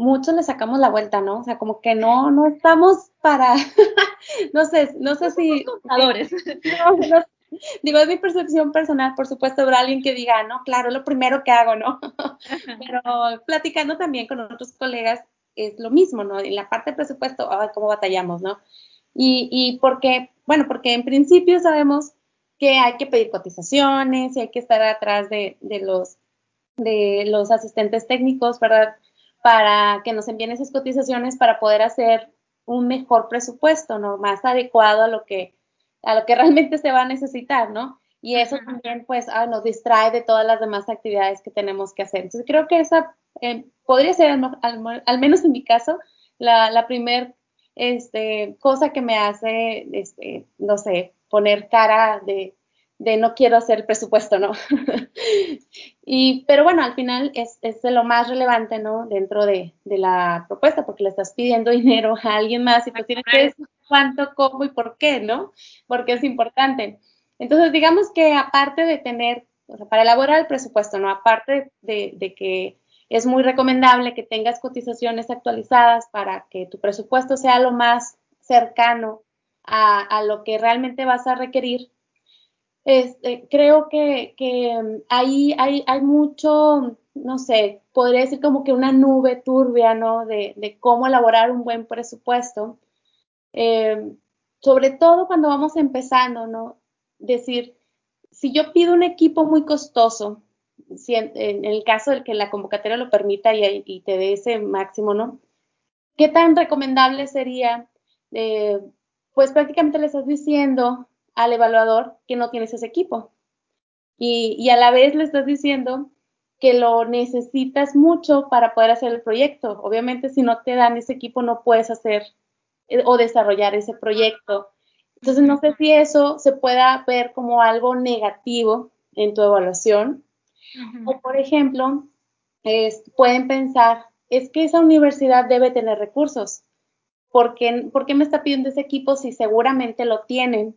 muchos le sacamos la vuelta, ¿no? O sea, como que no, no estamos para, no sé, no sé si... Contadores. digo, es mi percepción personal, por supuesto, habrá alguien que diga, no, claro, es lo primero que hago, ¿no? Pero platicando también con otros colegas es lo mismo, ¿no? En la parte de presupuesto, ay, cómo batallamos, ¿no? Y, y porque, bueno, porque en principio sabemos que hay que pedir cotizaciones y hay que estar atrás de, de los de los asistentes técnicos, ¿verdad? Para que nos envíen esas cotizaciones para poder hacer un mejor presupuesto, ¿no? Más adecuado a lo que, a lo que realmente se va a necesitar, ¿no? Y eso también, pues, ah, nos distrae de todas las demás actividades que tenemos que hacer. Entonces, creo que esa eh, podría ser, al, menos en mi caso, la, la primer este, cosa que me hace, este, no sé, poner cara de, de no quiero hacer presupuesto, ¿no? y, pero bueno, al final es, es lo más relevante, ¿no? Dentro de, de, la propuesta, porque le estás pidiendo dinero a alguien más y pues tienes que decir cuánto, cómo y por qué, ¿no? Porque es importante. Entonces, digamos que aparte de tener, o sea, para elaborar el presupuesto, ¿no? Aparte de, de que es muy recomendable que tengas cotizaciones actualizadas para que tu presupuesto sea lo más cercano a, a lo que realmente vas a requerir este, creo que, que ahí hay, hay, mucho, no sé, podría decir como que una nube turbia, ¿no? De, de cómo elaborar un buen presupuesto. Eh, sobre todo cuando vamos empezando, ¿no? Decir, si yo pido un equipo muy costoso, si en, el caso de que la convocatoria lo permita y, y, te dé ese máximo, ¿no? ¿Qué tan recomendable sería? Eh, pues prácticamente le estás diciendo al evaluador que no tienes ese equipo. Y, a la vez le estás diciendo que lo necesitas mucho para poder hacer el proyecto. Obviamente, si no te dan ese equipo, no puedes hacer eh, o desarrollar ese proyecto. Entonces, no sé si eso se pueda ver como algo negativo en tu evaluación. O, por ejemplo, pueden pensar, es que esa universidad debe tener recursos. ¿Por qué, ¿Por qué me está pidiendo ese equipo si seguramente lo tienen?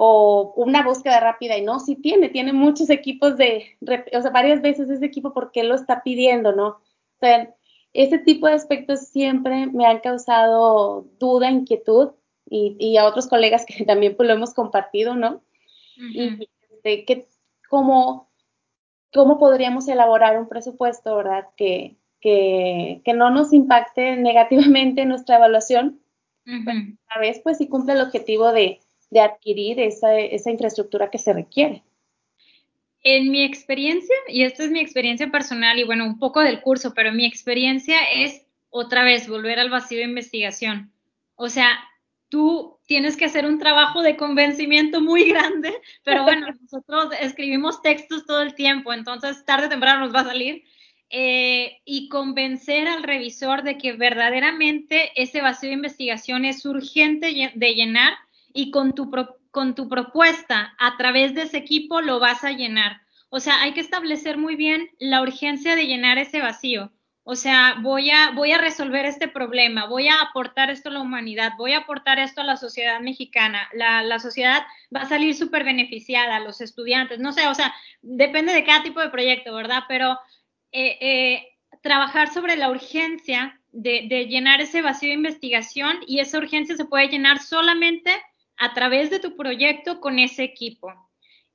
O una búsqueda rápida y no, sí tiene, tiene muchos equipos de, o sea, varias veces ese equipo porque lo está pidiendo, ¿no? O sea, ese tipo de aspectos siempre me han causado duda, inquietud y, y a otros colegas que también pues lo hemos compartido, ¿no? Y este, que, ¿cómo, ¿cómo podríamos elaborar un presupuesto, verdad? Que, que, que no nos impacte negativamente en nuestra evaluación, a veces pues sí cumple el objetivo de, de adquirir esa, esa infraestructura que se requiere. En mi experiencia, y esta es mi experiencia personal y bueno, un poco del curso, pero mi experiencia es otra vez volver al vacío de investigación. O sea, tú tienes que hacer un trabajo de convencimiento muy grande, pero bueno, nosotros escribimos textos todo el tiempo, entonces tarde o temprano nos va a salir. Eh, y convencer al revisor de que verdaderamente ese vacío de investigación es urgente de llenar y con tu, con tu propuesta a través de ese equipo lo vas a llenar. O sea, hay que establecer muy bien la urgencia de llenar ese vacío. O sea, voy a, voy a resolver este problema, voy a aportar esto a la humanidad, voy a aportar esto a la sociedad mexicana. La, la sociedad va a salir súper beneficiada, los estudiantes, no sé, o sea, depende de cada tipo de proyecto, ¿verdad? Pero eh, eh, trabajar sobre la urgencia de, de llenar ese vacío de investigación y esa urgencia se puede llenar solamente a través de tu proyecto con ese equipo.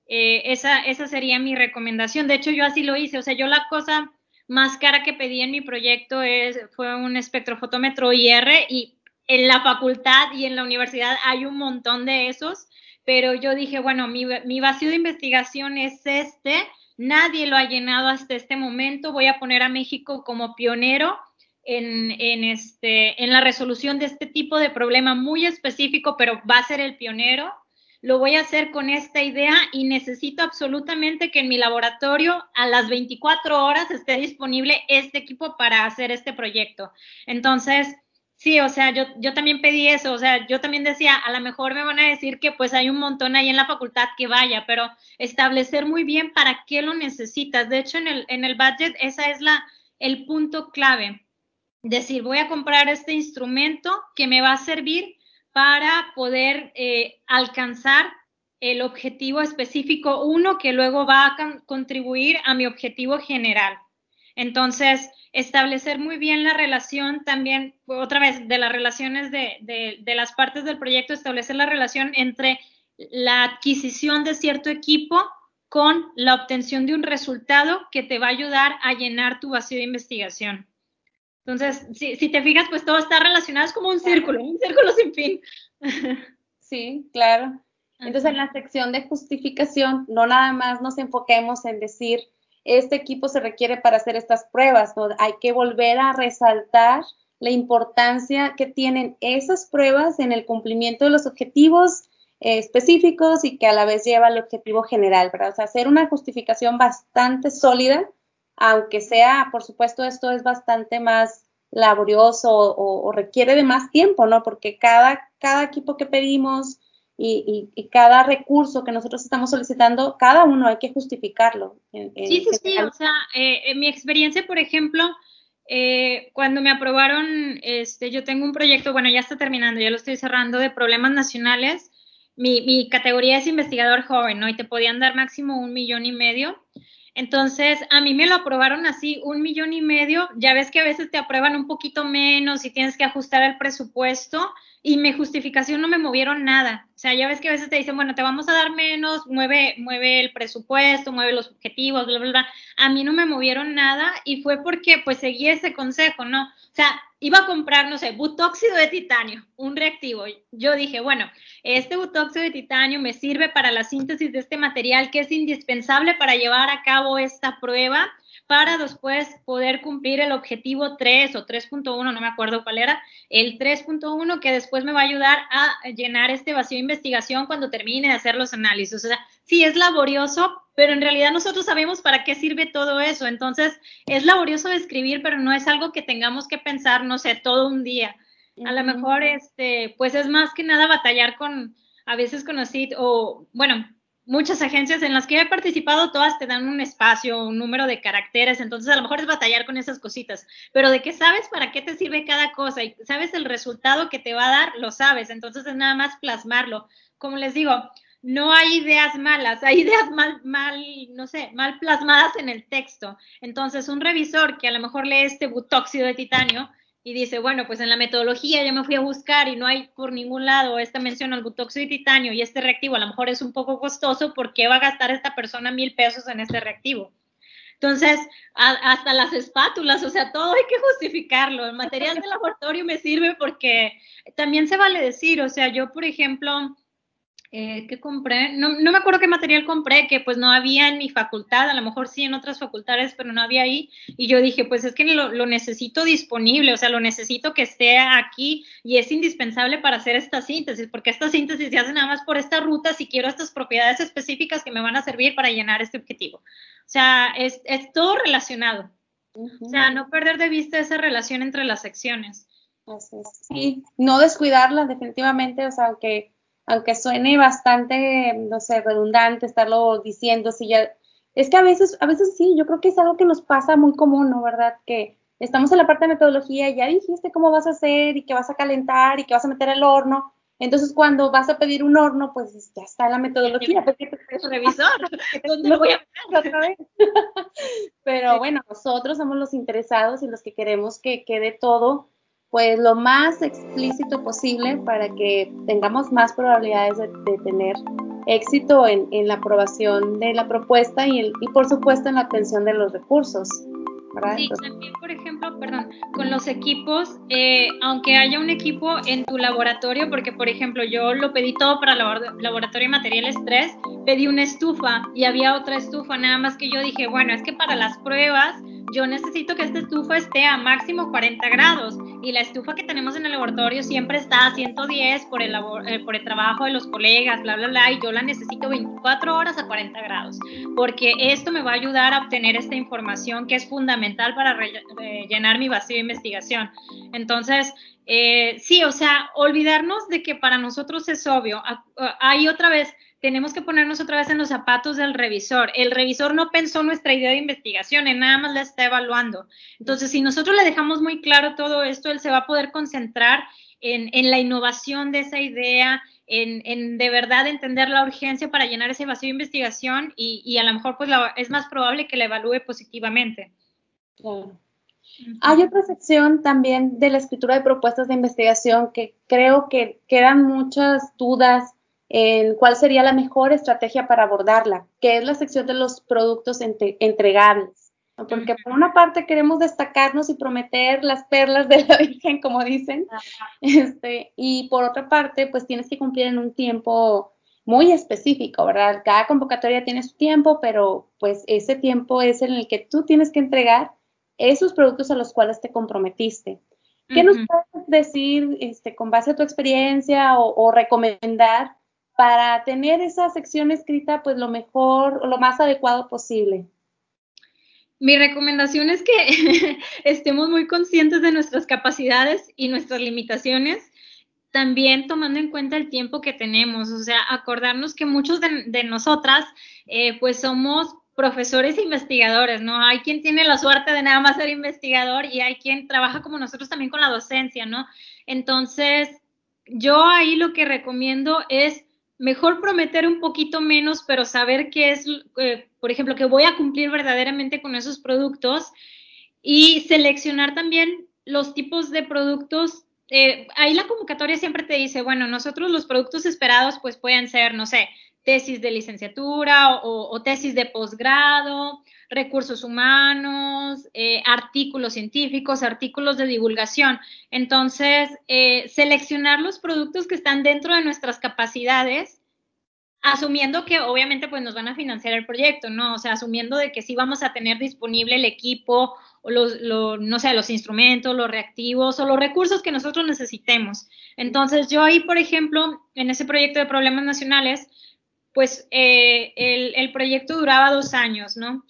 Eh, esa, esa sería mi recomendación. De hecho, yo así lo hice. O sea, yo la cosa más cara que pedí en mi proyecto es, fue un espectrofotómetro IR y en la facultad y en la universidad hay un montón de esos, pero yo dije, bueno, mi, mi vacío de investigación es este, nadie lo ha llenado hasta este momento, voy a poner a México como pionero en, este, en la resolución de este tipo de problema muy específico, pero va a ser el pionero. Lo voy a hacer con esta idea y necesito absolutamente que en mi laboratorio a las 24 horas esté disponible este equipo para hacer este proyecto. Entonces, sí, o sea, yo, yo también pedí eso, o sea, yo también decía, a lo mejor me van a decir que pues hay un montón ahí en la facultad que vaya, pero establecer muy bien para qué lo necesitas. De hecho, en el, en el budget, esa es la, el punto clave decir, voy a comprar este instrumento que me va a servir para poder eh, alcanzar el objetivo específico uno que luego va a contribuir a mi objetivo general. Entonces, establecer muy bien la relación también, otra vez, de las relaciones de, de, las partes del proyecto, establecer la relación entre la adquisición de cierto equipo con la obtención de un resultado que te va a ayudar a llenar tu vacío de investigación. Entonces, si, si, te fijas, pues todo está relacionado, es como un círculo, un círculo sin fin. Sí, claro. Entonces, en la sección de justificación, no nada más nos enfoquemos en decir, este equipo se requiere para hacer estas pruebas, ¿no? Hay que volver a resaltar la importancia que tienen esas pruebas en el cumplimiento de los objetivos eh, específicos y que a la vez lleva al objetivo general, ¿verdad? O sea, hacer una justificación bastante sólida, aunque sea, por supuesto, esto es bastante más laborioso o, requiere de más tiempo, ¿no? Porque cada, cada equipo que pedimos y, cada recurso que nosotros estamos solicitando, cada uno hay que justificarlo. sí, sí, sí, o sea, eh, en mi experiencia, por ejemplo, eh, cuando me aprobaron, este, yo tengo un proyecto, bueno, ya está terminando, ya lo estoy cerrando, de problemas nacionales. Mi, mi categoría es investigador joven, ¿no? Y te podían dar máximo un millón y medio. Entonces, a mí me lo aprobaron así, un millón y medio. Ya ves que a veces te aprueban un poquito menos y tienes que ajustar el presupuesto y mi justificación no me movieron nada. O sea, ya ves que a veces te dicen, bueno, te vamos a dar menos, mueve, mueve el presupuesto, mueve los objetivos, bla, bla, bla. A mí no me movieron nada y fue porque pues seguí ese consejo, ¿no? O sea, iba a comprar, no sé, butóxido de titanio, un reactivo. Yo dije, bueno, este butóxido de titanio me sirve para la síntesis de este material que es indispensable para llevar a cabo esta prueba para después poder cumplir el objetivo 3 o 3.1, no me acuerdo cuál era, el 3.1 que después me va a ayudar a llenar este vacío de investigación cuando termine de hacer los análisis. O sea, sí es laborioso, pero en realidad nosotros sabemos para qué sirve todo eso. Entonces, es laborioso de escribir, pero no es algo que tengamos que pensar, no sé, todo un día. A lo mejor, este, pues es más que nada batallar con, a veces con así, o bueno, muchas agencias en las que he participado, todas te dan un espacio, un número de caracteres, entonces a lo mejor es batallar con esas cositas, pero de que sabes para qué te sirve cada cosa y sabes el resultado que te va a dar, lo sabes, entonces es nada más plasmarlo. Como les digo, no hay ideas malas, hay ideas mal, mal, no sé, mal plasmadas en el texto. Entonces, un revisor que a lo mejor lee este butóxido de titanio y dice, bueno, pues en la metodología ya me fui a buscar y no hay por ningún lado esta mención al butóxido de titanio y este reactivo a lo mejor es un poco costoso, ¿por qué va a gastar esta persona mil pesos en este reactivo? Entonces, hasta las espátulas, o sea, todo hay que justificarlo. El material de laboratorio me sirve porque también se vale decir, o sea, yo, por ejemplo, eh, ¿qué compré? No, no, me acuerdo qué material compré, que pues no había en mi facultad, a lo mejor sí en otras facultades, pero no había ahí. Y yo dije, pues es que lo, lo, necesito disponible, o sea, lo necesito que esté aquí y es indispensable para hacer esta síntesis, porque esta síntesis se hace nada más por esta ruta si quiero estas propiedades específicas que me van a servir para llenar este objetivo. O sea, es, es todo relacionado. O sea, no perder de vista esa relación entre las secciones. Así es. Sí, no descuidarla definitivamente, o sea, aunque aunque suene bastante, no sé, redundante estarlo diciendo, si ya, es que a veces, a veces sí, yo creo que es algo que nos pasa muy común, ¿no? ¿Verdad? Que estamos en la parte de metodología, ya dijiste cómo vas a hacer y que vas a calentar y que vas a meter el horno. Entonces, cuando vas a pedir un horno, pues ya está la metodología. Porque es revisor. ¿Dónde lo voy a otra vez? Pero bueno, nosotros somos los interesados y los que queremos que quede todo pues lo más explícito posible para que tengamos más probabilidades de, tener éxito en, la aprobación de la propuesta y, y, por supuesto en la atención de los recursos. Sí, también, por ejemplo, perdón, con los equipos, eh, aunque haya un equipo en tu laboratorio, porque, por ejemplo, yo lo pedí todo para laboratorio de materiales 3, pedí una estufa y había otra estufa, nada más que yo dije, bueno, es que para las pruebas yo necesito que esta estufa esté a máximo 40 grados y la estufa que tenemos en el laboratorio siempre está a 110 por el, eh, por el trabajo de los colegas, bla, bla, bla, y yo la necesito 24 horas a 40 grados, porque esto me va a ayudar a obtener esta información que es fundamental para llenar mi vacío de investigación. Entonces, eh, sí, o sea, olvidarnos de que para nosotros es obvio. Hay otra vez, tenemos que ponernos otra vez en los zapatos del revisor. El revisor no pensó nuestra idea de investigación, él nada más la está evaluando. Entonces, si nosotros le dejamos muy claro todo esto, él se va a poder concentrar en, la innovación de esa idea, en, de verdad entender la urgencia para llenar ese vacío de investigación y, a lo mejor pues es más probable que la evalúe positivamente. Hay otra sección también de la escritura de propuestas de investigación que creo que quedan muchas dudas en cuál sería la mejor estrategia para abordarla, que es la sección de los productos entregables. Porque por una parte queremos destacarnos y prometer las perlas de la Virgen, como dicen, este, y por otra parte, pues tienes que cumplir en un tiempo muy específico, ¿verdad? Cada convocatoria tiene su tiempo, pero pues ese tiempo es en el que tú tienes que entregar esos productos a los cuales te comprometiste. ¿Qué nos puedes decir este, con base a tu experiencia o, recomendar para tener esa sección escrita pues lo mejor o lo más adecuado posible? Mi recomendación es que estemos muy conscientes de nuestras capacidades y nuestras limitaciones, también tomando en cuenta el tiempo que tenemos, o sea, acordarnos que muchos de, nosotras eh, pues somos profesores e investigadores, ¿no? Hay quien tiene la suerte de nada más ser investigador y hay quien trabaja como nosotros también con la docencia, ¿no? Entonces, yo ahí lo que recomiendo es mejor prometer un poquito menos, pero saber qué es, eh, por ejemplo, que voy a cumplir verdaderamente con esos productos y seleccionar también los tipos de productos. Eh, ahí la convocatoria siempre te dice, bueno, nosotros los productos esperados pues pueden ser, no sé, tesis de licenciatura o, tesis de posgrado, recursos humanos, eh, artículos científicos, artículos de divulgación. Entonces, eh, seleccionar los productos que están dentro de nuestras capacidades, asumiendo que obviamente pues nos van a financiar el proyecto, ¿no? O sea, asumiendo de que sí vamos a tener disponible el equipo o los, no sé, los instrumentos, los reactivos o los recursos que nosotros necesitemos. Entonces, yo ahí, por ejemplo, en ese proyecto de problemas nacionales, pues eh, el, proyecto duraba dos años, ¿no?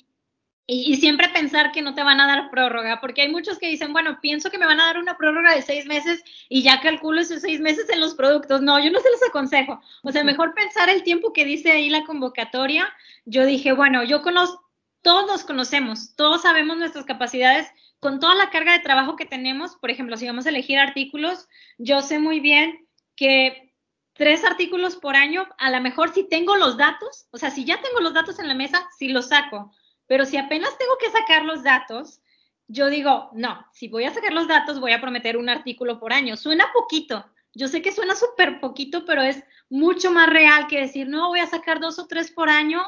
Y, siempre pensar que no te van a dar prórroga, porque hay muchos que dicen, bueno, pienso que me van a dar una prórroga de seis meses y ya calculo esos seis meses en los productos. No, yo no se los aconsejo. O sea, mejor pensar el tiempo que dice ahí la convocatoria. Yo dije, bueno, yo conozco, todos conocemos, todos sabemos nuestras capacidades con toda la carga de trabajo que tenemos. Por ejemplo, si vamos a elegir artículos, yo sé muy bien que tres artículos por año, a lo mejor si tengo los datos, o sea, si ya tengo los datos en la mesa, sí los saco, pero si apenas tengo que sacar los datos, yo digo, no, si voy a sacar los datos, voy a prometer un artículo por año. Suena poquito, yo sé que suena súper poquito, pero es mucho más real que decir, no, voy a sacar dos o tres por año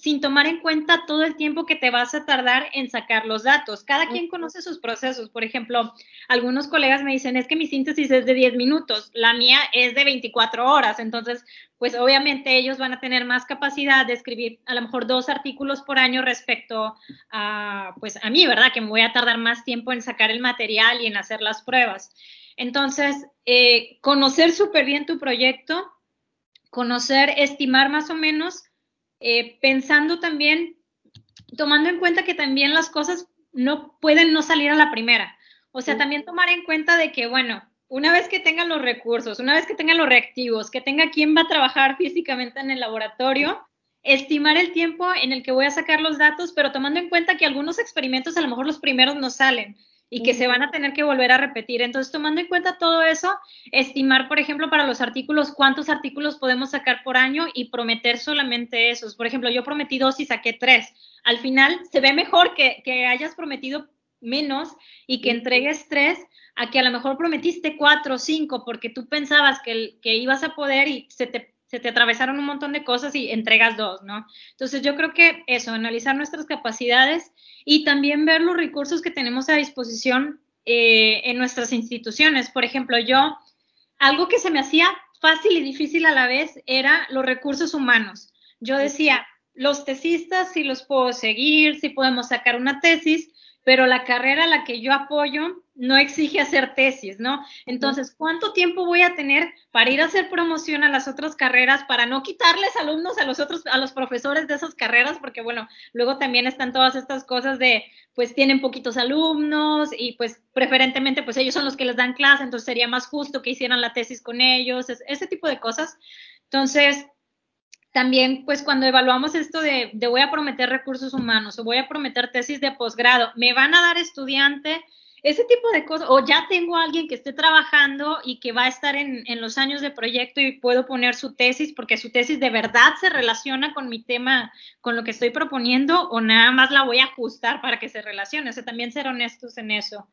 sin tomar en cuenta todo el tiempo que te vas a tardar en sacar los datos. Cada quien conoce sus procesos. Por ejemplo, algunos colegas me dicen, es que mi síntesis es de 10 minutos, la mía es de 24 horas. Entonces, pues obviamente ellos van a tener más capacidad de escribir a lo mejor dos artículos por año respecto a, pues a mí, ¿verdad? Que me voy a tardar más tiempo en sacar el material y en hacer las pruebas. Entonces, eh, conocer súper bien tu proyecto, conocer, estimar más o menos eh, pensando también, tomando en cuenta que también las cosas no pueden no salir a la primera. O sea, también tomar en cuenta de que, bueno, una vez que tengan los recursos, una vez que tengan los reactivos, que tenga quien va a trabajar físicamente en el laboratorio, estimar el tiempo en el que voy a sacar los datos, pero tomando en cuenta que algunos experimentos a lo mejor los primeros no salen y que se van a tener que volver a repetir. Entonces, tomando en cuenta todo eso, estimar, por ejemplo, para los artículos, cuántos artículos podemos sacar por año y prometer solamente esos. Por ejemplo, yo prometí dos y saqué tres. Al final, se ve mejor que, hayas prometido menos y que entregues tres a que a lo mejor prometiste cuatro o cinco porque tú pensabas que, que ibas a poder y se te se te atravesaron un montón de cosas y entregas dos, ¿no? Entonces yo creo que eso, analizar nuestras capacidades y también ver los recursos que tenemos a disposición eh, en nuestras instituciones. Por ejemplo, yo, algo que se me hacía fácil y difícil a la vez era los recursos humanos. Yo decía, los tesistas sí los puedo seguir, sí podemos sacar una tesis, pero la carrera a la que yo apoyo no exige hacer tesis, ¿no? Entonces, ¿cuánto tiempo voy a tener para ir a hacer promoción a las otras carreras, para no quitarles alumnos a los otros, a los profesores de esas carreras? Porque, bueno, luego también están todas estas cosas de, pues, tienen poquitos alumnos y, pues, preferentemente, pues, ellos son los que les dan clase, entonces sería más justo que hicieran la tesis con ellos, ese tipo de cosas. Entonces, también, pues cuando evaluamos esto de, de, voy a prometer recursos humanos o voy a prometer tesis de posgrado, ¿me van a dar estudiante? Ese tipo de cosas, o ya tengo a alguien que esté trabajando y que va a estar en, en, los años de proyecto y puedo poner su tesis porque su tesis de verdad se relaciona con mi tema, con lo que estoy proponiendo, o nada más la voy a ajustar para que se relacione. O sea, también ser honestos en eso.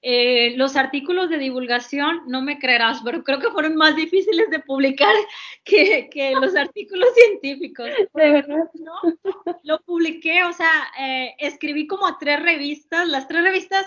Eh, los artículos de divulgación, no me creerás, pero creo que fueron más difíciles de publicar que, que los artículos científicos. De verdad. ¿no? Lo publiqué, o sea, eh, escribí como a tres revistas. Las tres revistas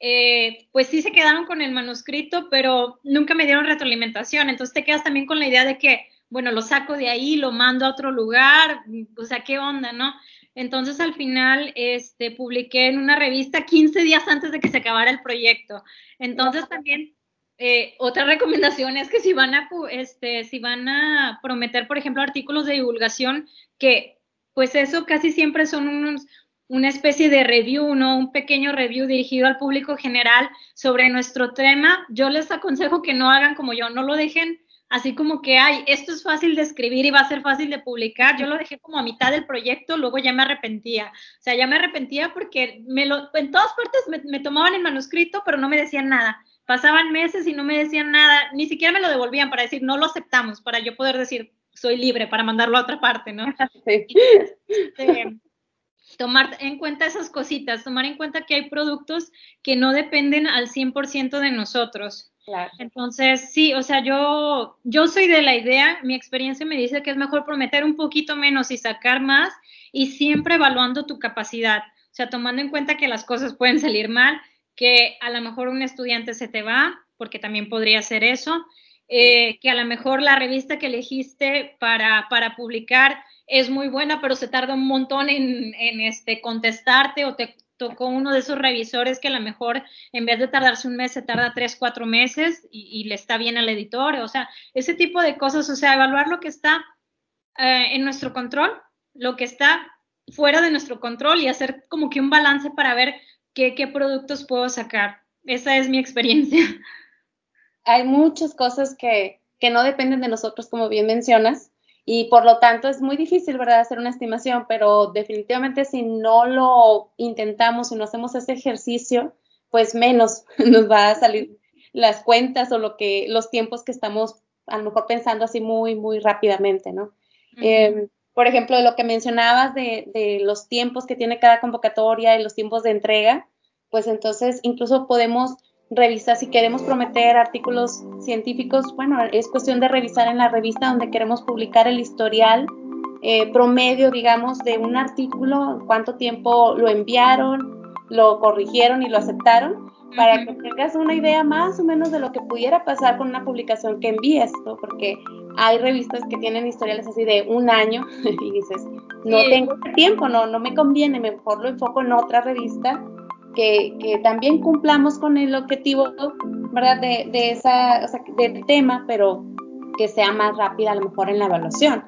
eh, pues sí se quedaron con el manuscrito, pero nunca me dieron retroalimentación. Entonces te quedas también con la idea de que, bueno, lo saco de ahí, lo mando a otro lugar, o sea, ¿qué onda, no? Entonces al final este, publiqué en una revista 15 días antes de que se acabara el proyecto. Entonces también eh, otra recomendación es que si van a, este, si van a prometer, por ejemplo, artículos de divulgación, que pues eso casi siempre son unos, una especie de review, ¿no? Un pequeño review dirigido al público general sobre nuestro tema. Yo les aconsejo que no hagan como yo, no lo dejen así como que, ay, esto es fácil de escribir y va a ser fácil de publicar. Yo lo dejé como a mitad del proyecto, luego ya me arrepentía. O sea, ya me arrepentía porque me lo, en todas partes me, tomaban el manuscrito, pero no me decían nada. Pasaban meses y no me decían nada, ni siquiera me lo devolvían para decir, no lo aceptamos, para yo poder decir, soy libre para mandarlo a otra parte, ¿no? Sí. Este, tomar en cuenta esas cositas, tomar en cuenta que hay productos que no dependen al 100% de nosotros. Claro. Entonces, sí, o sea, yo, yo soy de la idea, mi experiencia me dice que es mejor prometer un poquito menos y sacar más y siempre evaluando tu capacidad, o sea, tomando en cuenta que las cosas pueden salir mal, que a lo mejor un estudiante se te va, porque también podría ser eso, eh, que a lo mejor la revista que elegiste para, para publicar es muy buena, pero se tarda un montón en, en, este, contestarte o te tocó uno de esos revisores que a lo mejor en vez de tardarse un mes se tarda tres, cuatro meses y, le está bien al editor, o sea, ese tipo de cosas, o sea, evaluar lo que está eh, en nuestro control, lo que está fuera de nuestro control y hacer como que un balance para ver qué, qué productos puedo sacar. Esa es mi experiencia. Hay muchas cosas que, que no dependen de nosotros, como bien mencionas, y por lo tanto es muy difícil, ¿verdad?, hacer una estimación, pero definitivamente si no lo intentamos, y no hacemos ese ejercicio, pues menos nos va a salir las cuentas o lo que, los tiempos que estamos a lo mejor pensando así muy, muy rápidamente, ¿no? Em, por ejemplo, lo que mencionabas de, de, los tiempos que tiene cada convocatoria y los tiempos de entrega, pues entonces incluso podemos revisar, si queremos prometer artículos científicos, bueno, es cuestión de revisar en la revista donde queremos publicar el historial eh, promedio, digamos, de un artículo, cuánto tiempo lo enviaron, lo corrigieron y lo aceptaron, para que tengas una idea más o menos de lo que pudiera pasar con una publicación que envíes, ¿no? Porque hay revistas que tienen historiales así de un año y dices, no tengo tiempo, no, no me conviene, mejor lo enfoco en otra revista que, también cumplamos con el objetivo, ¿verdad? De, de esa, o sea, del tema, pero que sea más rápida a lo mejor en la evaluación.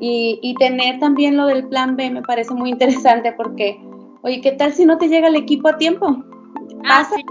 Y, y, tener también lo del plan B me parece muy interesante porque, oye, ¿qué tal si no te llega el equipo a tiempo? Ah, sí.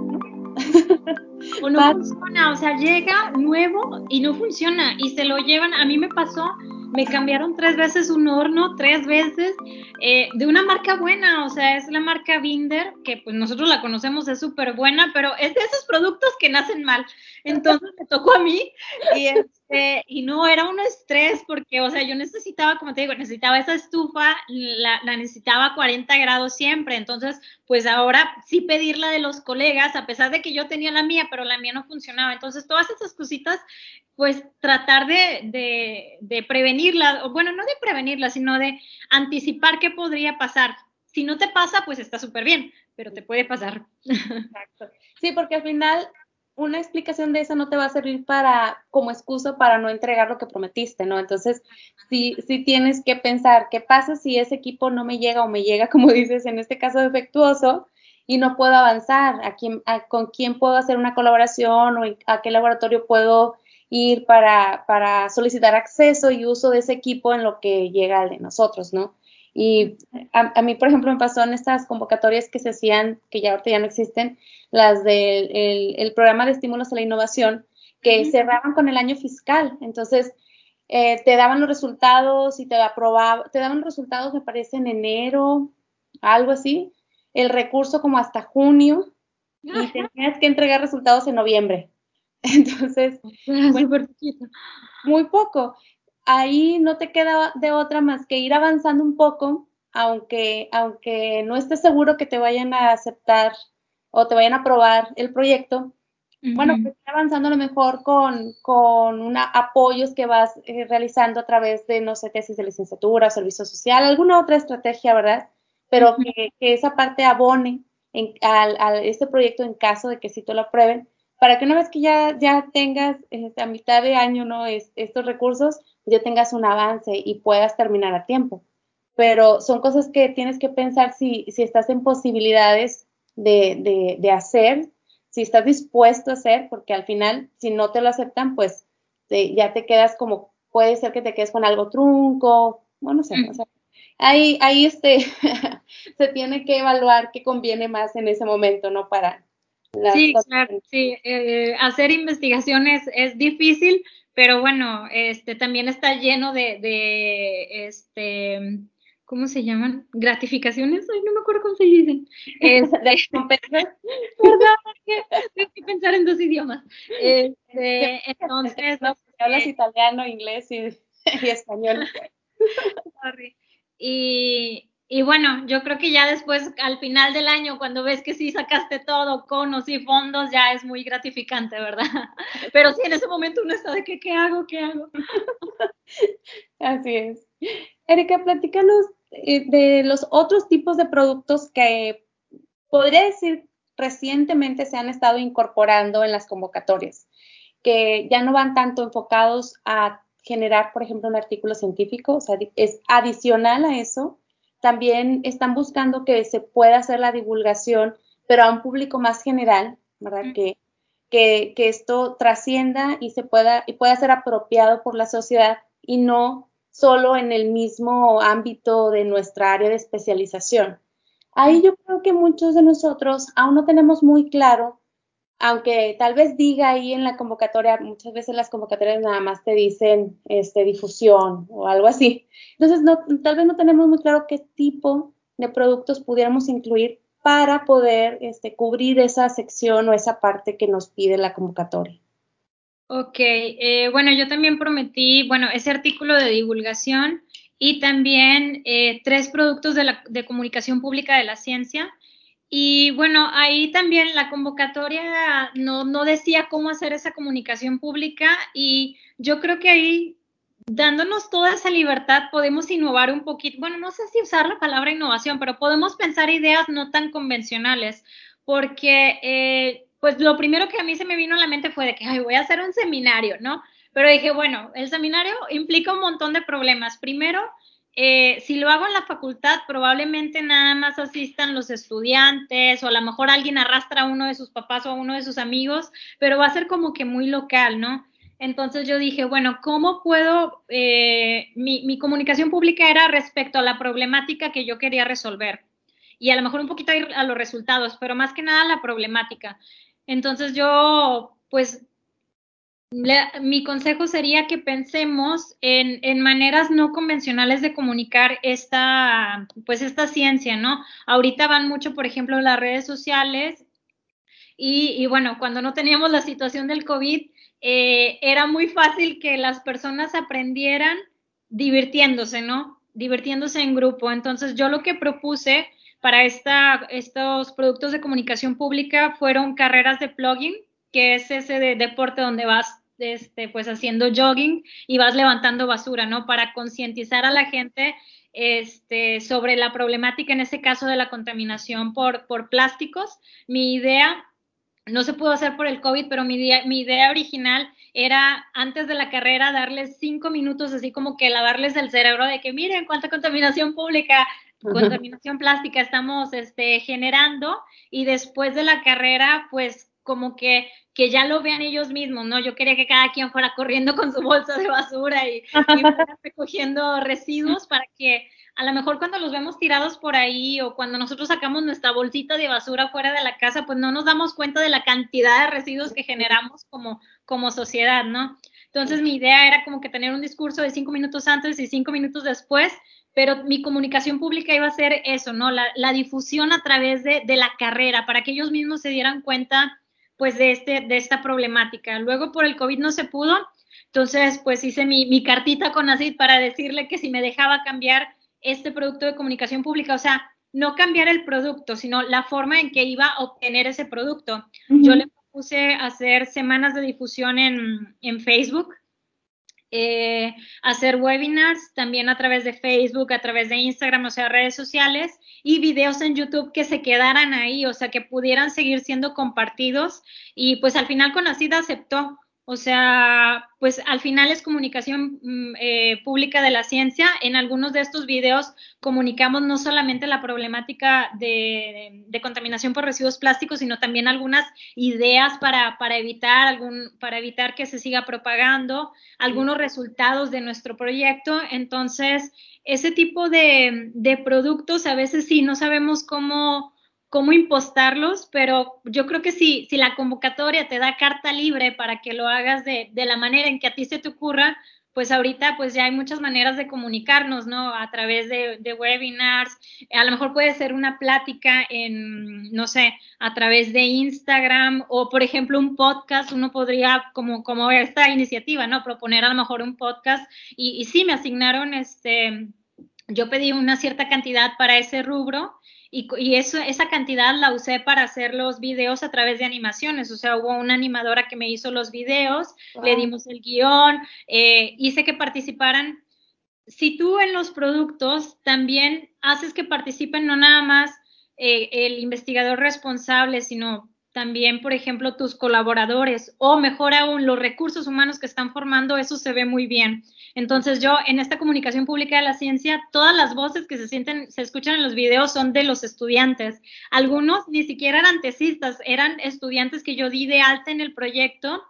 o no funciona, o sea, llega nuevo y no funciona y se lo llevan, a mí me pasó me cambiaron tres veces un horno, tres veces, eh, de una marca buena, o sea, es la marca Binder, que pues nosotros la conocemos, es súper buena, pero es de esos productos que nacen mal. Entonces me tocó a mí y, este, y no, era un estrés porque, o sea, yo necesitaba, como te digo, necesitaba esa estufa, la, la necesitaba a 40 grados siempre, entonces, pues ahora sí pedirla de los colegas, a pesar de que yo tenía la mía, pero la mía no funcionaba. Entonces, todas esas cositas pues tratar de, de, prevenirla, o bueno, no de prevenirla, sino de anticipar qué podría pasar. Si no te pasa, pues está súper bien, pero te puede pasar. Sí, porque al final una explicación de esa no te va a servir para como excusa para no entregar lo que prometiste, ¿no? Entonces, sí, sí tienes que pensar, ¿qué pasa si ese equipo no me llega o me llega, como dices, en este caso defectuoso? y no puedo avanzar, ¿A quién, con quién puedo hacer una colaboración o a qué laboratorio puedo ir para, para solicitar acceso y uso de ese equipo en lo que llega al de nosotros, ¿no? Y a, mí, por ejemplo, me pasó en estas convocatorias que se hacían, que ya ahorita ya no existen, las del el, programa de estímulos a la innovación, que cerraban con el año fiscal. Entonces, eh, te daban los resultados y te aprobaban, te daban los resultados, me parece, en enero, algo así, el recurso como hasta junio, y tenías que entregar resultados en noviembre. Entonces, muy poco. Ahí no te queda de otra más que ir avanzando un poco, aunque, aunque no estés seguro que te vayan a aceptar o te vayan a aprobar el proyecto. Bueno, pues ir avanzando a lo mejor con, con una, apoyos que vas eh, realizando a través de, no sé, tesis de licenciatura, servicio social, alguna otra estrategia, ¿verdad? Pero que, esa parte abone en, a, este proyecto en caso de que sí te lo aprueben para que una vez que ya, ya tengas este, a mitad de año ¿no? Es, estos recursos, ya tengas un avance y puedas terminar a tiempo. pero son cosas que tienes que pensar si, si estás en posibilidades de, de, hacer, si estás dispuesto a hacer, porque al final, si no te lo aceptan, pues ya te quedas como, puede ser que te quedes con algo trunco, no, no sé, o sea, ahí, ahí este, se tiene que evaluar qué conviene más en ese momento, ¿no? Para... sí, claro, sí, eh, hacer investigaciones es difícil, pero bueno, este también está lleno de, de este, ¿cómo se llaman? Gratificaciones, ay, no me acuerdo cómo se dicen. Este, ¿Verdad? Tengo que pensar en dos idiomas. Este, entonces, hablas eh, italiano, inglés y, y español. Sorry. Y, y bueno, yo creo que ya después, al final del año, cuando ves que sí sacaste todo, conos y fondos, ya es muy gratificante, ¿verdad? Pero sí, en ese momento uno está de que, ¿qué hago? ¿Qué hago? Así es. Erika, platícanos eh, de los otros tipos de productos que podría decir recientemente se han estado incorporando en las convocatorias, que ya no van tanto enfocados a generar, por ejemplo, un artículo científico, o sea, es adicional a eso, también están buscando que se pueda hacer la divulgación, pero a un público más general, ¿verdad? Que, que, que, esto trascienda y se pueda, y pueda ser apropiado por la sociedad y no solo en el mismo ámbito de nuestra área de especialización. Ahí yo creo que muchos de nosotros aún no tenemos muy claro, aunque tal vez diga ahí en la convocatoria, muchas veces las convocatorias nada más te dicen este, difusión o algo así. Entonces, no, tal vez no tenemos muy claro qué tipo de productos pudiéramos incluir para poder este, cubrir esa sección o esa parte que nos pide la convocatoria. Ok, eh, bueno, yo también prometí, bueno, ese artículo de divulgación y también eh, tres productos de, la, de comunicación pública de la ciencia. Y bueno, ahí también la convocatoria no, no decía cómo hacer esa comunicación pública y yo creo que ahí dándonos toda esa libertad podemos innovar un poquito, bueno, no sé si usar la palabra innovación, pero podemos pensar ideas no tan convencionales, porque eh, pues lo primero que a mí se me vino a la mente fue de que, voy a hacer un seminario, ¿no? Pero dije, bueno, el seminario implica un montón de problemas. Primero, eh, si lo hago en la facultad, probablemente nada más asistan los estudiantes o a lo mejor alguien arrastra a uno de sus papás o a uno de sus amigos, pero va a ser como que muy local, ¿no? Entonces yo dije, bueno, ¿cómo puedo? Eh, mi, mi, comunicación pública era respecto a la problemática que yo quería resolver y a lo mejor un poquito a los resultados, pero más que nada la problemática. Entonces yo, pues, mi consejo sería que pensemos en, maneras no convencionales de comunicar esta, pues, esta ciencia, ¿no? Ahorita van mucho, por ejemplo, las redes sociales y, bueno, cuando no teníamos la situación del COVID, eh, era muy fácil que las personas aprendieran divirtiéndose, ¿no? Divirtiéndose en grupo. Entonces yo lo que propuse para esta, estos productos de comunicación pública fueron carreras de plugging, que es ese de deporte donde vas este, pues haciendo jogging y vas levantando basura, ¿no? Para concientizar a la gente este, sobre la problemática, en ese caso de la contaminación por, por plásticos. Mi idea, no se pudo hacer por el COVID, pero mi, mi idea original era antes de la carrera darles cinco minutos, así como que lavarles el cerebro de que miren cuánta contaminación pública contaminación plástica estamos este, generando y después de la carrera, pues como que, que ya lo vean ellos mismos, ¿no? Yo quería que cada quien fuera corriendo con su bolsa de basura y, recogiendo residuos para que a lo mejor cuando los vemos tirados por ahí o cuando nosotros sacamos nuestra bolsita de basura fuera de la casa, pues no nos damos cuenta de la cantidad de residuos que generamos como, como sociedad, ¿no? Entonces mi idea era como que tener un discurso de cinco minutos antes y cinco minutos después pero mi comunicación pública iba a ser eso, ¿no? La, difusión a través de, la carrera, para que ellos mismos se dieran cuenta, pues, de, este, de esta problemática. Luego, por el COVID no se pudo, entonces, pues, hice mi, mi cartita con ACID para decirle que si me dejaba cambiar este producto de comunicación pública, o sea, no cambiar el producto, sino la forma en que iba a obtener ese producto. Yo le puse hacer semanas de difusión en, en Facebook, eh, hacer webinars también a través de Facebook, a través de Instagram, o sea, redes sociales y videos en YouTube que se quedaran ahí, o sea, que pudieran seguir siendo compartidos. Y pues al final con Conacida aceptó O sea, pues al final es comunicación mm, eh, pública de la ciencia. En algunos de estos videos comunicamos no solamente la problemática de, contaminación por residuos plásticos, sino también algunas ideas para, evitar que se siga propagando, algunos resultados de nuestro proyecto. Entonces, ese tipo de, de productos a veces sí no sabemos cómo cómo impostarlos, pero yo creo que si, si la convocatoria te da carta libre para que lo hagas de, de, la manera en que a ti se te ocurra, pues ahorita pues ya hay muchas maneras de comunicarnos, ¿no? A través de, de webinars, a lo mejor puede ser una plática en, no sé, a través de Instagram o por ejemplo un podcast, uno podría como, como esta iniciativa, ¿no? Proponer a lo mejor un podcast y, y sí, me asignaron este, yo pedí una cierta cantidad para ese rubro y, eso, esa cantidad la usé para hacer los videos a través de animaciones. O sea, hubo una animadora que me hizo los videos, le dimos el guion, eh, hice que participaran. Si tú en los productos también haces que participen no nada más eh, el investigador responsable, sino también, por ejemplo, tus colaboradores o mejor aún los recursos humanos que están formando, eso se ve muy bien. Entonces yo en esta comunicación pública de la ciencia, todas las voces que se sienten, se escuchan en los videos son de los estudiantes. Algunos ni siquiera eran tesistas, eran estudiantes que yo di de alta en el proyecto,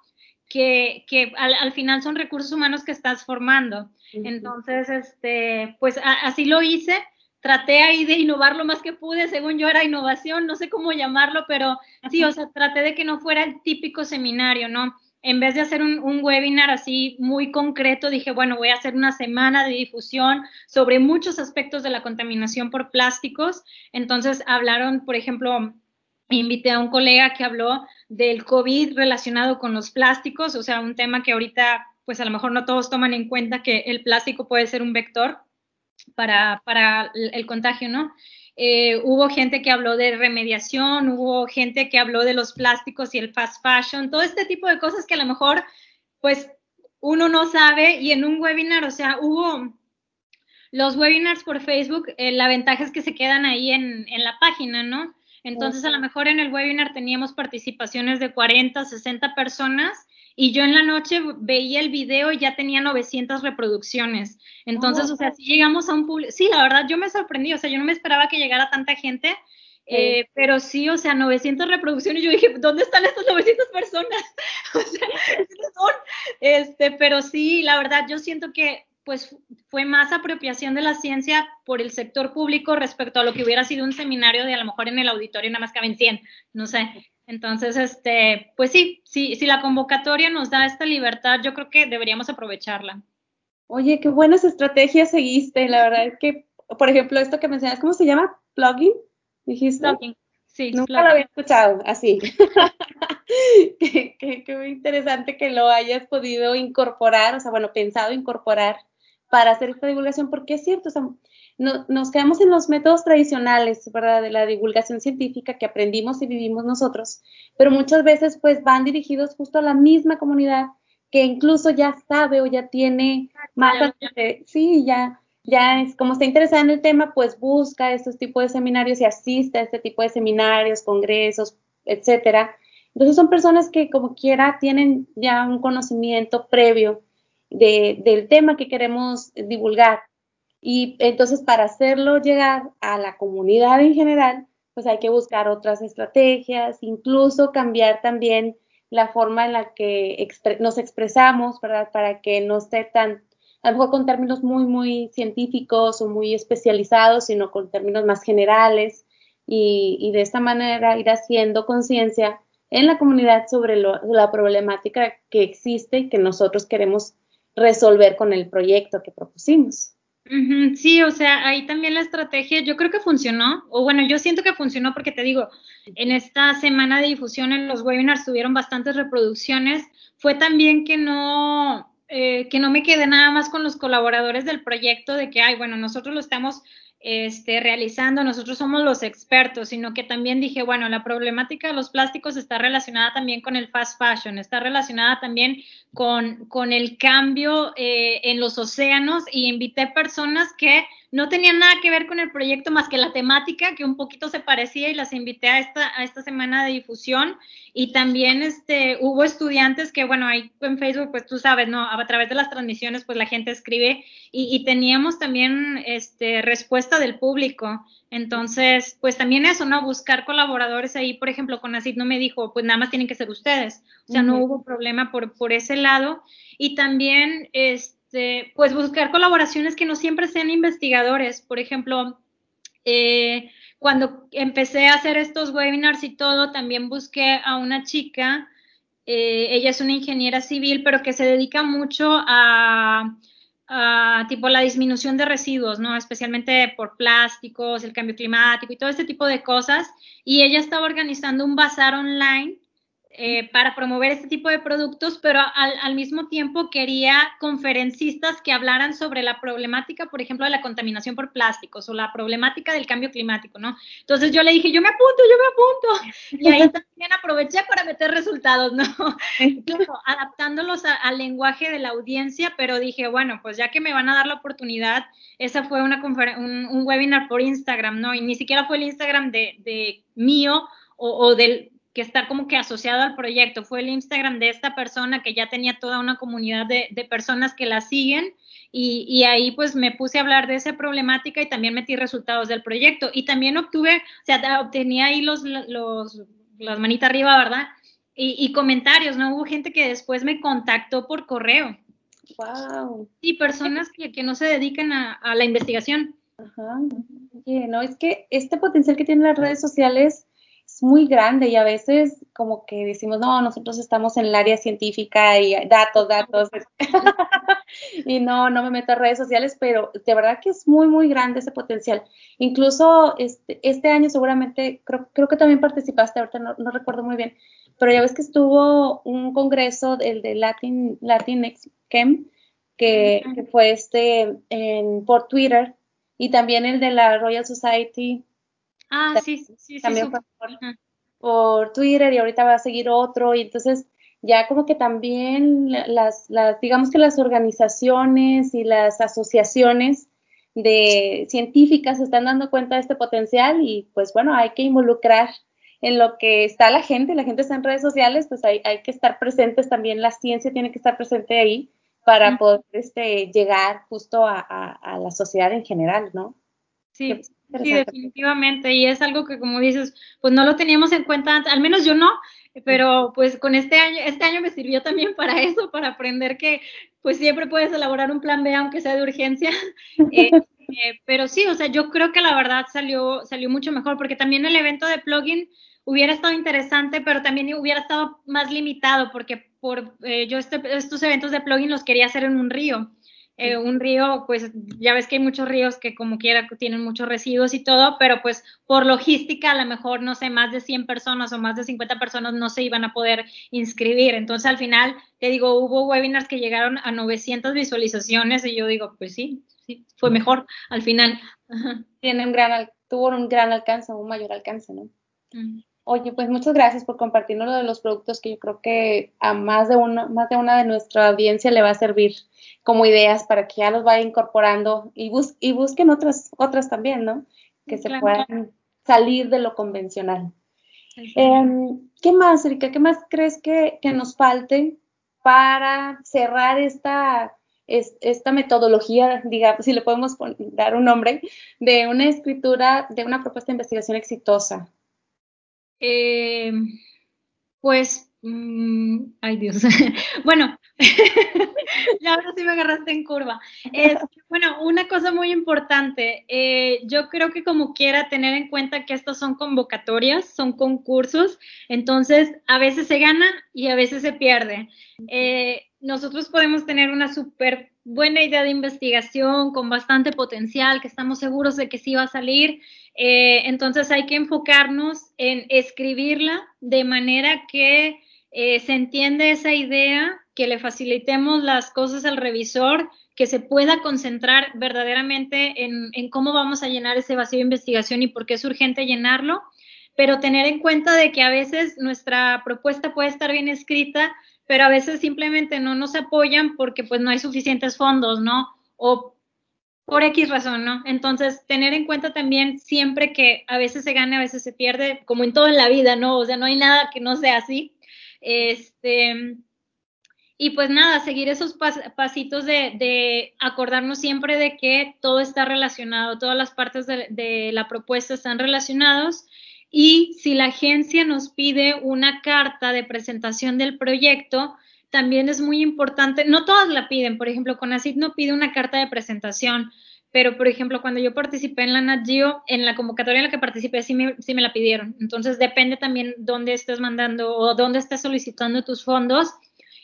que, que al, final son recursos humanos que estás formando. Entonces, este, pues así lo hice. Traté ahí de innovar lo más que pude, según yo era innovación, no sé cómo llamarlo, pero sí, o sea, traté de que no fuera el típico seminario, ¿no? en vez de hacer un, webinar así muy concreto, dije, bueno, voy a hacer una semana de difusión sobre muchos aspectos de la contaminación por plásticos. Entonces hablaron, por ejemplo, invité a un colega que habló del COVID relacionado con los plásticos, o sea, un tema que ahorita, pues a lo mejor no todos toman en cuenta que el plástico puede ser un vector para, para el contagio, ¿no? Eh, hubo gente que habló de remediación, hubo gente que habló de los plásticos y el fast fashion, todo este tipo de cosas que a lo mejor, pues, uno no sabe y en un webinar, o sea, hubo los webinars por Facebook, eh, la ventaja es que se quedan ahí en, en la página, ¿no? Entonces, a lo mejor en el webinar teníamos participaciones de 40, 60 personas y yo en la noche veía el video y ya tenía 900 reproducciones. Entonces, oh, o sea, si llegamos a un público, sí, la verdad yo me sorprendí, o sea, yo no me esperaba que llegara tanta gente, eh, pero sí, o sea, 900 reproducciones, yo dije, ¿dónde están estas 900 personas? o sea, son? Este, pero sí, la verdad yo siento que pues fue más apropiación de la ciencia por el sector público respecto a lo que hubiera sido un seminario de a lo mejor en el auditorio nada más caben 100, no sé. Entonces, este, pues sí, sí, si la convocatoria nos da esta libertad, yo creo que deberíamos aprovecharla. Oye, qué buenas estrategias seguiste. La verdad es que, por ejemplo, esto que mencionas, ¿cómo se llama? ¿Plugin? ¿Dijiste? Plugin. Sí, Nunca lo había escuchado así. qué, qué, interesante que lo hayas podido incorporar, o sea, bueno, pensado incorporar para hacer esta divulgación, porque es cierto, o sea, no, nos quedamos en los métodos tradicionales, ¿verdad? De la divulgación científica que aprendimos y vivimos nosotros, pero muchas veces pues van dirigidos justo a la misma comunidad que incluso ya sabe o ya tiene más, sí, ya, ya es como está interesada en el tema, pues busca estos tipos de seminarios y asiste a este tipo de seminarios, congresos, etcétera. Entonces son personas que como quiera tienen ya un conocimiento previo de, del tema que queremos divulgar y entonces para hacerlo llegar a la comunidad en general, pues hay que buscar otras estrategias, incluso cambiar también la forma en la que nos expresamos, ¿verdad? Para que no esté tan, a lo mejor con términos muy, muy científicos o muy especializados, sino con términos más generales y, y de esta manera ir haciendo conciencia en la comunidad sobre la problemática que existe y que nosotros queremos resolver con el proyecto que propusimos. Sí, o sea, ahí también la estrategia yo creo que funcionó, o bueno, yo siento que funcionó porque te digo, en esta semana de difusión en los webinars tuvieron bastantes reproducciones, fue también que no, eh, que no me quedé nada más con los colaboradores del proyecto de que, ay, bueno, nosotros lo estamos este, realizando, nosotros somos los expertos, sino que también dije, bueno, la problemática de los plásticos está relacionada también con el fast fashion, está relacionada también con, con el cambio eh, en los océanos y invité personas que no tenían nada que ver con el proyecto más que la temática, que un poquito se parecía y las invité a esta, a esta semana de difusión. Y también este, hubo estudiantes que, bueno, ahí en Facebook, pues tú sabes, ¿no? A través de las transmisiones, pues la gente escribe y, y teníamos también este, respuesta del público. Entonces, pues también eso, ¿no? Buscar colaboradores ahí, por ejemplo, con ACID no me dijo, pues nada más tienen que ser ustedes. O sea, no hubo problema por, por ese lado. Y también, este, este, pues buscar colaboraciones que no siempre sean investigadores. Por ejemplo, eh, cuando empecé a hacer estos webinars y todo, también busqué a una chica, eh, ella es una ingeniera civil, pero que se dedica mucho a, a, tipo la disminución de residuos, ¿no? Especialmente por plásticos, el cambio climático y todo este tipo de cosas. Y ella estaba organizando un bazar online eh, para promover este tipo de productos, pero al, mismo tiempo quería conferencistas que hablaran sobre la problemática, por ejemplo, de la contaminación por plásticos o la problemática del cambio climático, ¿no? Entonces yo le dije, yo me apunto, yo me apunto. Y ahí también aproveché para meter resultados, ¿no? Claro, adaptándolos al lenguaje de la audiencia, pero dije, bueno, pues ya que me van a dar la oportunidad, esa fue una un, un webinar por Instagram, ¿no? Y ni siquiera fue el Instagram de, de mío o, o del que está como que asociado al proyecto. Fue el Instagram de esta persona que ya tenía toda una comunidad de, personas que la siguen y, ahí pues me puse a hablar de esa problemática y también metí resultados del proyecto. Y también obtuve, o sea, obtenía ahí los, los las manitas arriba, ¿verdad? Y, comentarios, ¿no? Hubo gente que después me contactó por correo. Wow. Y personas que, que no se dedican a, a la investigación. Ajá. Oye, no, es que este potencial que tienen las redes sociales muy grande y a veces como que decimos, no, nosotros estamos en el área científica y datos, datos, y no, no me meto a redes sociales, pero de verdad que es muy, muy grande ese potencial. Incluso este, este año seguramente, creo, creo que también participaste, ahorita no, no, recuerdo muy bien, pero ya ves que estuvo un congreso, el de Latin, Latinx Chem, que, que fue este en, por Twitter, y también el de la Royal Society Ah, sí, sí, sí. También por, Twitter y ahorita va a seguir otro y entonces ya como que también las, las, digamos que las organizaciones y las asociaciones de científicas se están dando cuenta de este potencial y pues bueno, hay que involucrar en lo que está la gente, la gente está en redes sociales, pues hay, hay que estar presentes también, la ciencia tiene que estar presente ahí para poder este, llegar justo a, a la sociedad en general, ¿no? Sí, sí, definitivamente. Y es algo que, como dices, pues no lo teníamos en cuenta antes, al menos yo no, pero pues con este año, este año me sirvió también para eso, para aprender que pues siempre puedes elaborar un plan B aunque sea de urgencia. Eh, eh, pero sí, o sea, yo creo que la verdad salió, salió mucho mejor, porque también el evento de plugin hubiera estado interesante, pero también hubiera estado más limitado, porque por eh, yo este, estos eventos de plugin los quería hacer en un río. Eh, un río, pues ya ves que hay muchos ríos que como quiera tienen muchos residuos y todo, pero pues por logística a lo mejor, no sé, más de 100 personas o más de 50 personas no se iban a poder inscribir. Entonces al final, te digo, hubo webinars que llegaron a 900 visualizaciones y yo digo, pues sí, sí, fue mejor al final. Tiene un gran, tuvo un gran alcance, un mayor alcance, ¿no? Oye, pues muchas gracias por compartirnos lo de los productos que yo creo que a más de una, más de una de nuestra audiencia le va a servir como ideas para que ya los vaya incorporando y, bus y busquen otras, otras también, ¿no? Que se puedan salir de lo convencional. Em, ¿Qué más, Erika? ¿Qué más crees que, que nos falte para cerrar esta, esta metodología, digamos, si le podemos dar un nombre, de una escritura, de una propuesta de investigación exitosa? Eh, pues, mm, ay Dios, bueno, ya ahora sí me agarraste en curva. bueno, una cosa muy importante, eh, yo creo que como quiera tener en cuenta que estas son convocatorias, son concursos, entonces a veces se gana y a veces se pierde. Eh, nosotros podemos tener una súper buena idea de investigación con bastante potencial, que estamos seguros de que sí va a salir. Eh, entonces hay que enfocarnos en escribirla de manera que eh, se entiende esa idea, que le facilitemos las cosas al revisor, que se pueda concentrar verdaderamente en, en cómo vamos a llenar ese vacío de investigación y por qué es urgente llenarlo, pero tener en cuenta de que a veces nuestra propuesta puede estar bien escrita, pero a veces simplemente no nos apoyan porque pues no hay suficientes fondos, ¿no? O por X razón, ¿no? Entonces, tener en cuenta también siempre que a veces se gana, a veces se pierde, como en todo la vida, ¿no? O sea, no hay nada que no sea así. Este, y pues nada, seguir esos pasitos de, acordarnos siempre de que todo está relacionado, todas las partes de, de la propuesta están relacionados. Y si la agencia nos pide una carta de presentación del proyecto, también es muy importante, no todas la piden, por ejemplo, CONACYT no pide una carta de presentación, pero por ejemplo, cuando yo participé en la Nat en la convocatoria en la que participé, sí me, la pidieron. Entonces, depende también dónde estés mandando o dónde estés solicitando tus fondos.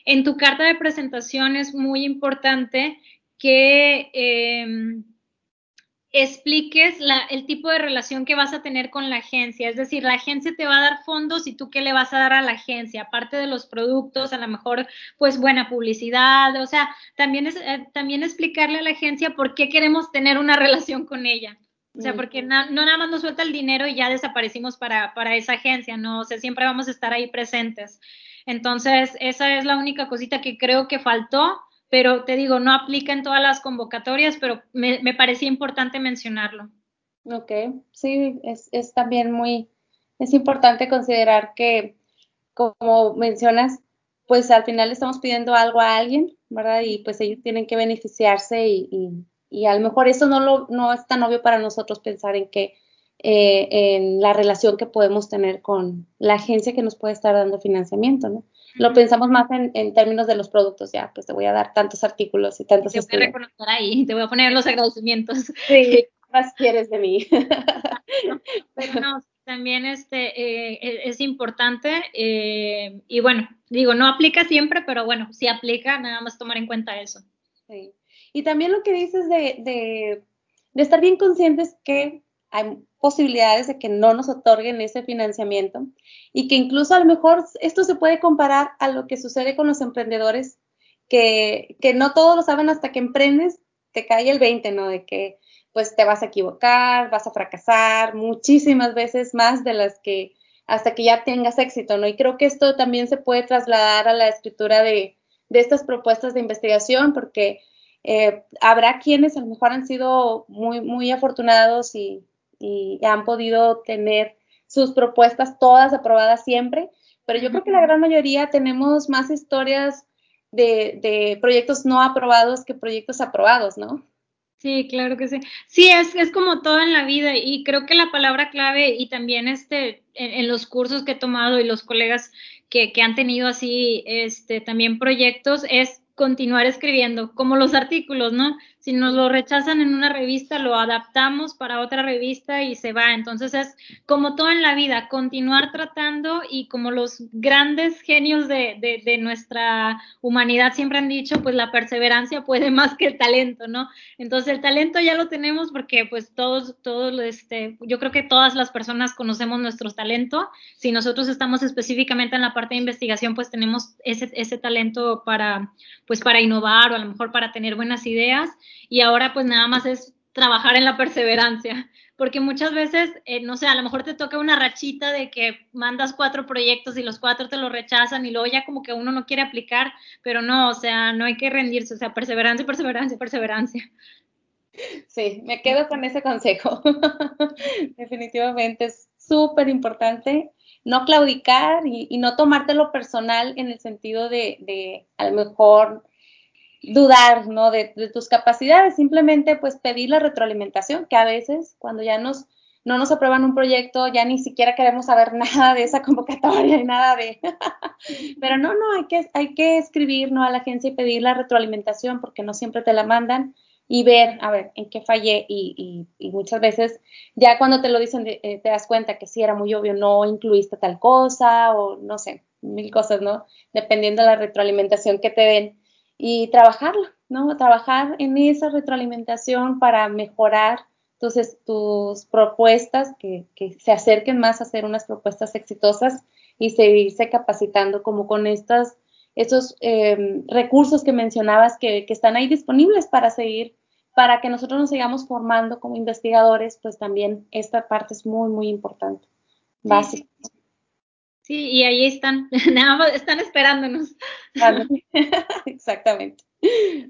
En tu carta de presentación es muy importante que... Eh, expliques el tipo de relación que vas a tener con la agencia. Es decir, la agencia te va a dar fondos y tú qué le vas a dar a la agencia, aparte de los productos, a lo mejor pues buena publicidad, o sea, también, es, eh, también explicarle a la agencia por qué queremos tener una relación con ella. O sea, porque no nada más nos suelta el dinero y ya desaparecimos para, para esa agencia, ¿no? O sea, siempre vamos a estar ahí presentes. Entonces, esa es la única cosita que creo que faltó pero te digo, no aplica en todas las convocatorias, pero me, parecía importante mencionarlo. Ok, sí, es, es también muy, es importante considerar que, como mencionas, pues al final estamos pidiendo algo a alguien, ¿verdad? Y pues ellos tienen que beneficiarse y, y, y a lo mejor eso no, lo, no es tan obvio para nosotros pensar en que eh, en la relación que podemos tener con la agencia que nos puede estar dando financiamiento, ¿no? Lo pensamos más en, términos de los productos, ya, pues te voy a dar tantos artículos y tantos Te voy a reconocer ahí, te voy a poner los agradecimientos. Sí, más quieres de mí? Pero no, también este, eh, e, es importante eh, y bueno, digo, no aplica siempre, pero bueno, si aplica, nada más tomar en cuenta eso. Sí. Y también lo que dices de, de, de estar bien conscientes que hay posibilidades de que no nos otorguen ese financiamiento y que incluso a lo mejor esto se puede comparar a lo que sucede con los emprendedores, que, que no todos lo saben hasta que emprendes, te cae el 20, ¿no? De que pues te vas a equivocar, vas a fracasar muchísimas veces más de las que hasta que ya tengas éxito, ¿no? Y creo que esto también se puede trasladar a la escritura de, de estas propuestas de investigación, porque eh, habrá quienes a lo mejor han sido muy, muy afortunados y, y han podido tener sus propuestas todas aprobadas siempre, pero yo creo que la gran mayoría tenemos más historias de, proyectos no aprobados que proyectos aprobados, ¿no? Sí, claro que sí. Sí, es, es como todo en la vida y creo que la palabra clave y también este, en, los cursos que he tomado y los colegas que, que han tenido así este, también proyectos es continuar escribiendo, como los artículos, ¿no? Si nos lo rechazan en una revista, lo adaptamos para otra revista y se va. Entonces es como todo en la vida, continuar tratando y como los grandes genios de, de, nuestra humanidad siempre han dicho, pues la perseverancia puede más que el talento, ¿no? Entonces el talento ya lo tenemos porque pues todos, todos, este, yo creo que todas las personas conocemos nuestro talento. Si nosotros estamos específicamente en la parte de investigación, pues tenemos ese, ese talento para, pues para innovar o a lo mejor para tener buenas ideas y ahora pues nada más es trabajar en la perseverancia, porque muchas veces, eh, no sé, a lo mejor te toca una rachita de que mandas cuatro proyectos y los cuatro te lo rechazan y luego ya como que uno no quiere aplicar, pero no, o sea, no hay que rendirse, o sea, perseverancia, perseverancia, perseverancia. Sí, me quedo con ese consejo. Definitivamente es súper importante no claudicar y, y, no tomártelo personal en el sentido de, de a lo mejor dudar, ¿no? De, tus capacidades, simplemente pues pedir la retroalimentación, que a veces cuando ya nos, no nos aprueban un proyecto, ya ni siquiera queremos saber nada de esa convocatoria y nada de... Pero no, no, hay que, hay que escribir, ¿no? A la agencia y pedir la retroalimentación porque no siempre te la mandan y ver, a ver, en qué fallé y, y, muchas veces ya cuando te lo dicen eh, te das cuenta que sí era muy obvio, no incluiste tal cosa o no sé, mil cosas, ¿no? Dependiendo de la retroalimentación que te den y trabajarla, ¿no? Trabajar en esa retroalimentación para mejorar entonces tus propuestas, que, se acerquen más a hacer unas propuestas exitosas y seguirse capacitando como con estas, estos em, recursos que mencionabas que, que, están ahí disponibles para seguir, para que nosotros nos sigamos formando como investigadores, pues también esta parte es muy, muy importante. Básico. Sí, y ahí están, nada más están esperándonos. Exactamente.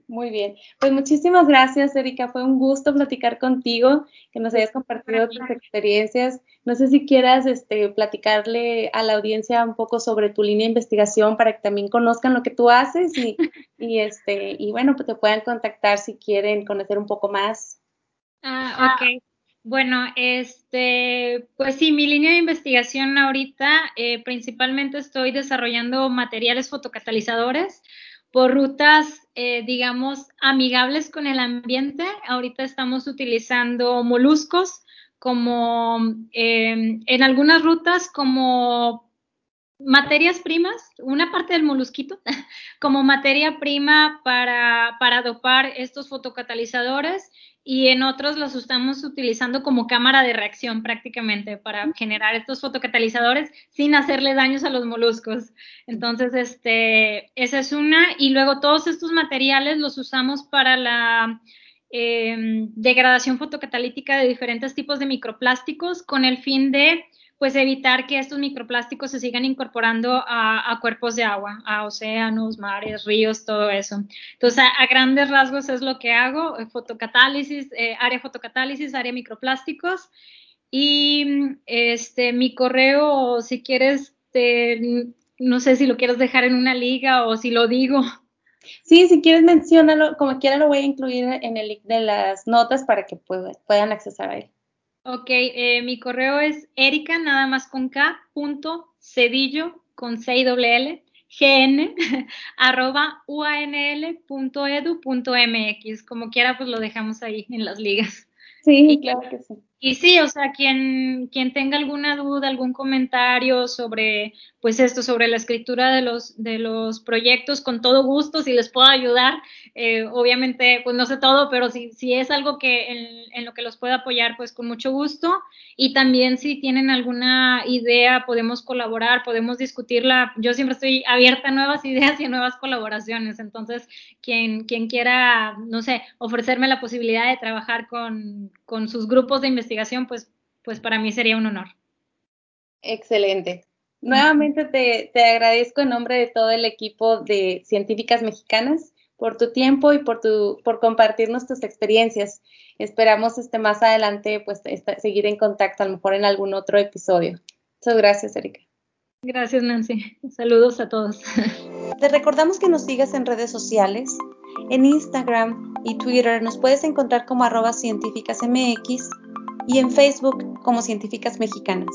Muy bien. Pues muchísimas gracias, Erika. Fue un gusto platicar contigo, que nos hayas compartido tus experiencias. No sé si quieras este, platicarle a la audiencia un poco sobre tu línea de investigación para que también conozcan lo que tú haces y, y este, y bueno, pues te puedan contactar si quieren conocer un poco más. Ah, ok. Bueno, este, pues sí, mi línea de investigación ahorita eh, principalmente estoy desarrollando materiales fotocatalizadores por rutas, eh, digamos, amigables con el ambiente. Ahorita estamos utilizando moluscos como em, en algunas rutas como materias primas, una parte del molusquito, como materia prima para, para dopar estos fotocatalizadores y en otros los estamos utilizando como cámara de reacción prácticamente para generar estos fotocatalizadores sin hacerle daños a los moluscos. Entonces, este, esa es una. Y luego todos estos materiales los usamos para la eh, degradación fotocatalítica de diferentes tipos de microplásticos con el fin de pues evitar que estos microplásticos se sigan incorporando a, cuerpos de agua, a océanos, mares, ríos, todo eso. Entonces, a, grandes rasgos es lo que hago, eh, fotocatálisis, eh, área fotocatálisis, área microplásticos. Y este, mi correo, si quieres, no sé si lo quieres dejar en una liga o si lo digo. Sí, si quieres mencionarlo, como quiera lo voy a incluir en el link de las notas para que puedan accesar a él. Ok, eh, mi correo es erica, nada más con K, punto, cedillo, con C y doble L, gn, arroba uanl.edu.mx. Como quiera, pues lo dejamos ahí en las ligas. Sí, claro que sí. Y sí, o sea, quien, quien tenga alguna duda, algún comentario sobre, pues esto, sobre la escritura de los, de los proyectos, con todo gusto, si les puedo ayudar, eh, obviamente, pues no sé todo, pero si, si es algo que en, lo que los pueda apoyar, pues con mucho gusto. Y también si tienen alguna idea, podemos colaborar, podemos discutirla. Yo siempre estoy abierta a nuevas ideas y a nuevas colaboraciones. Entonces, quien, quien quiera, no sé, ofrecerme la posibilidad de trabajar con, con sus grupos de investigación, investigación, pues, pues para mí sería un honor. Excelente. Nuevamente te, te, agradezco en nombre de todo el equipo de científicas mexicanas por tu tiempo y por, tu, por compartirnos tus experiencias. Esperamos este, más adelante pues, seguir en contacto, a lo mejor en algún otro episodio. Muchas gracias, Erika. Gracias, Nancy. Saludos a todos. Te recordamos que nos sigas en redes sociales. En Instagram y Twitter nos puedes encontrar como arroba científicasmx y en Facebook como Científicas Mexicanas.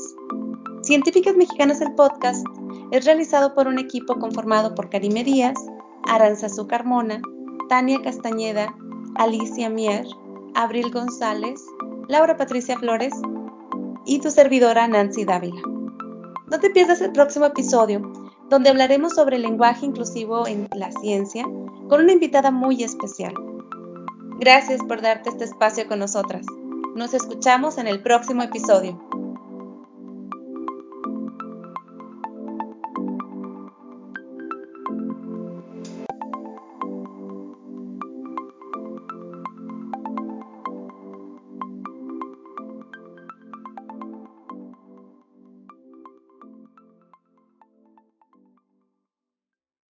Científicas Mexicanas el podcast es realizado por un equipo conformado por Karime Díaz, Aranzazú Carmona, Tania Castañeda, Alicia Mier, Abril González, Laura Patricia Flores y tu servidora Nancy Dávila. No te pierdas el próximo episodio, donde hablaremos sobre el lenguaje inclusivo en la ciencia con una invitada muy especial. Gracias por darte este espacio con nosotras. Nos escuchamos en el próximo episodio.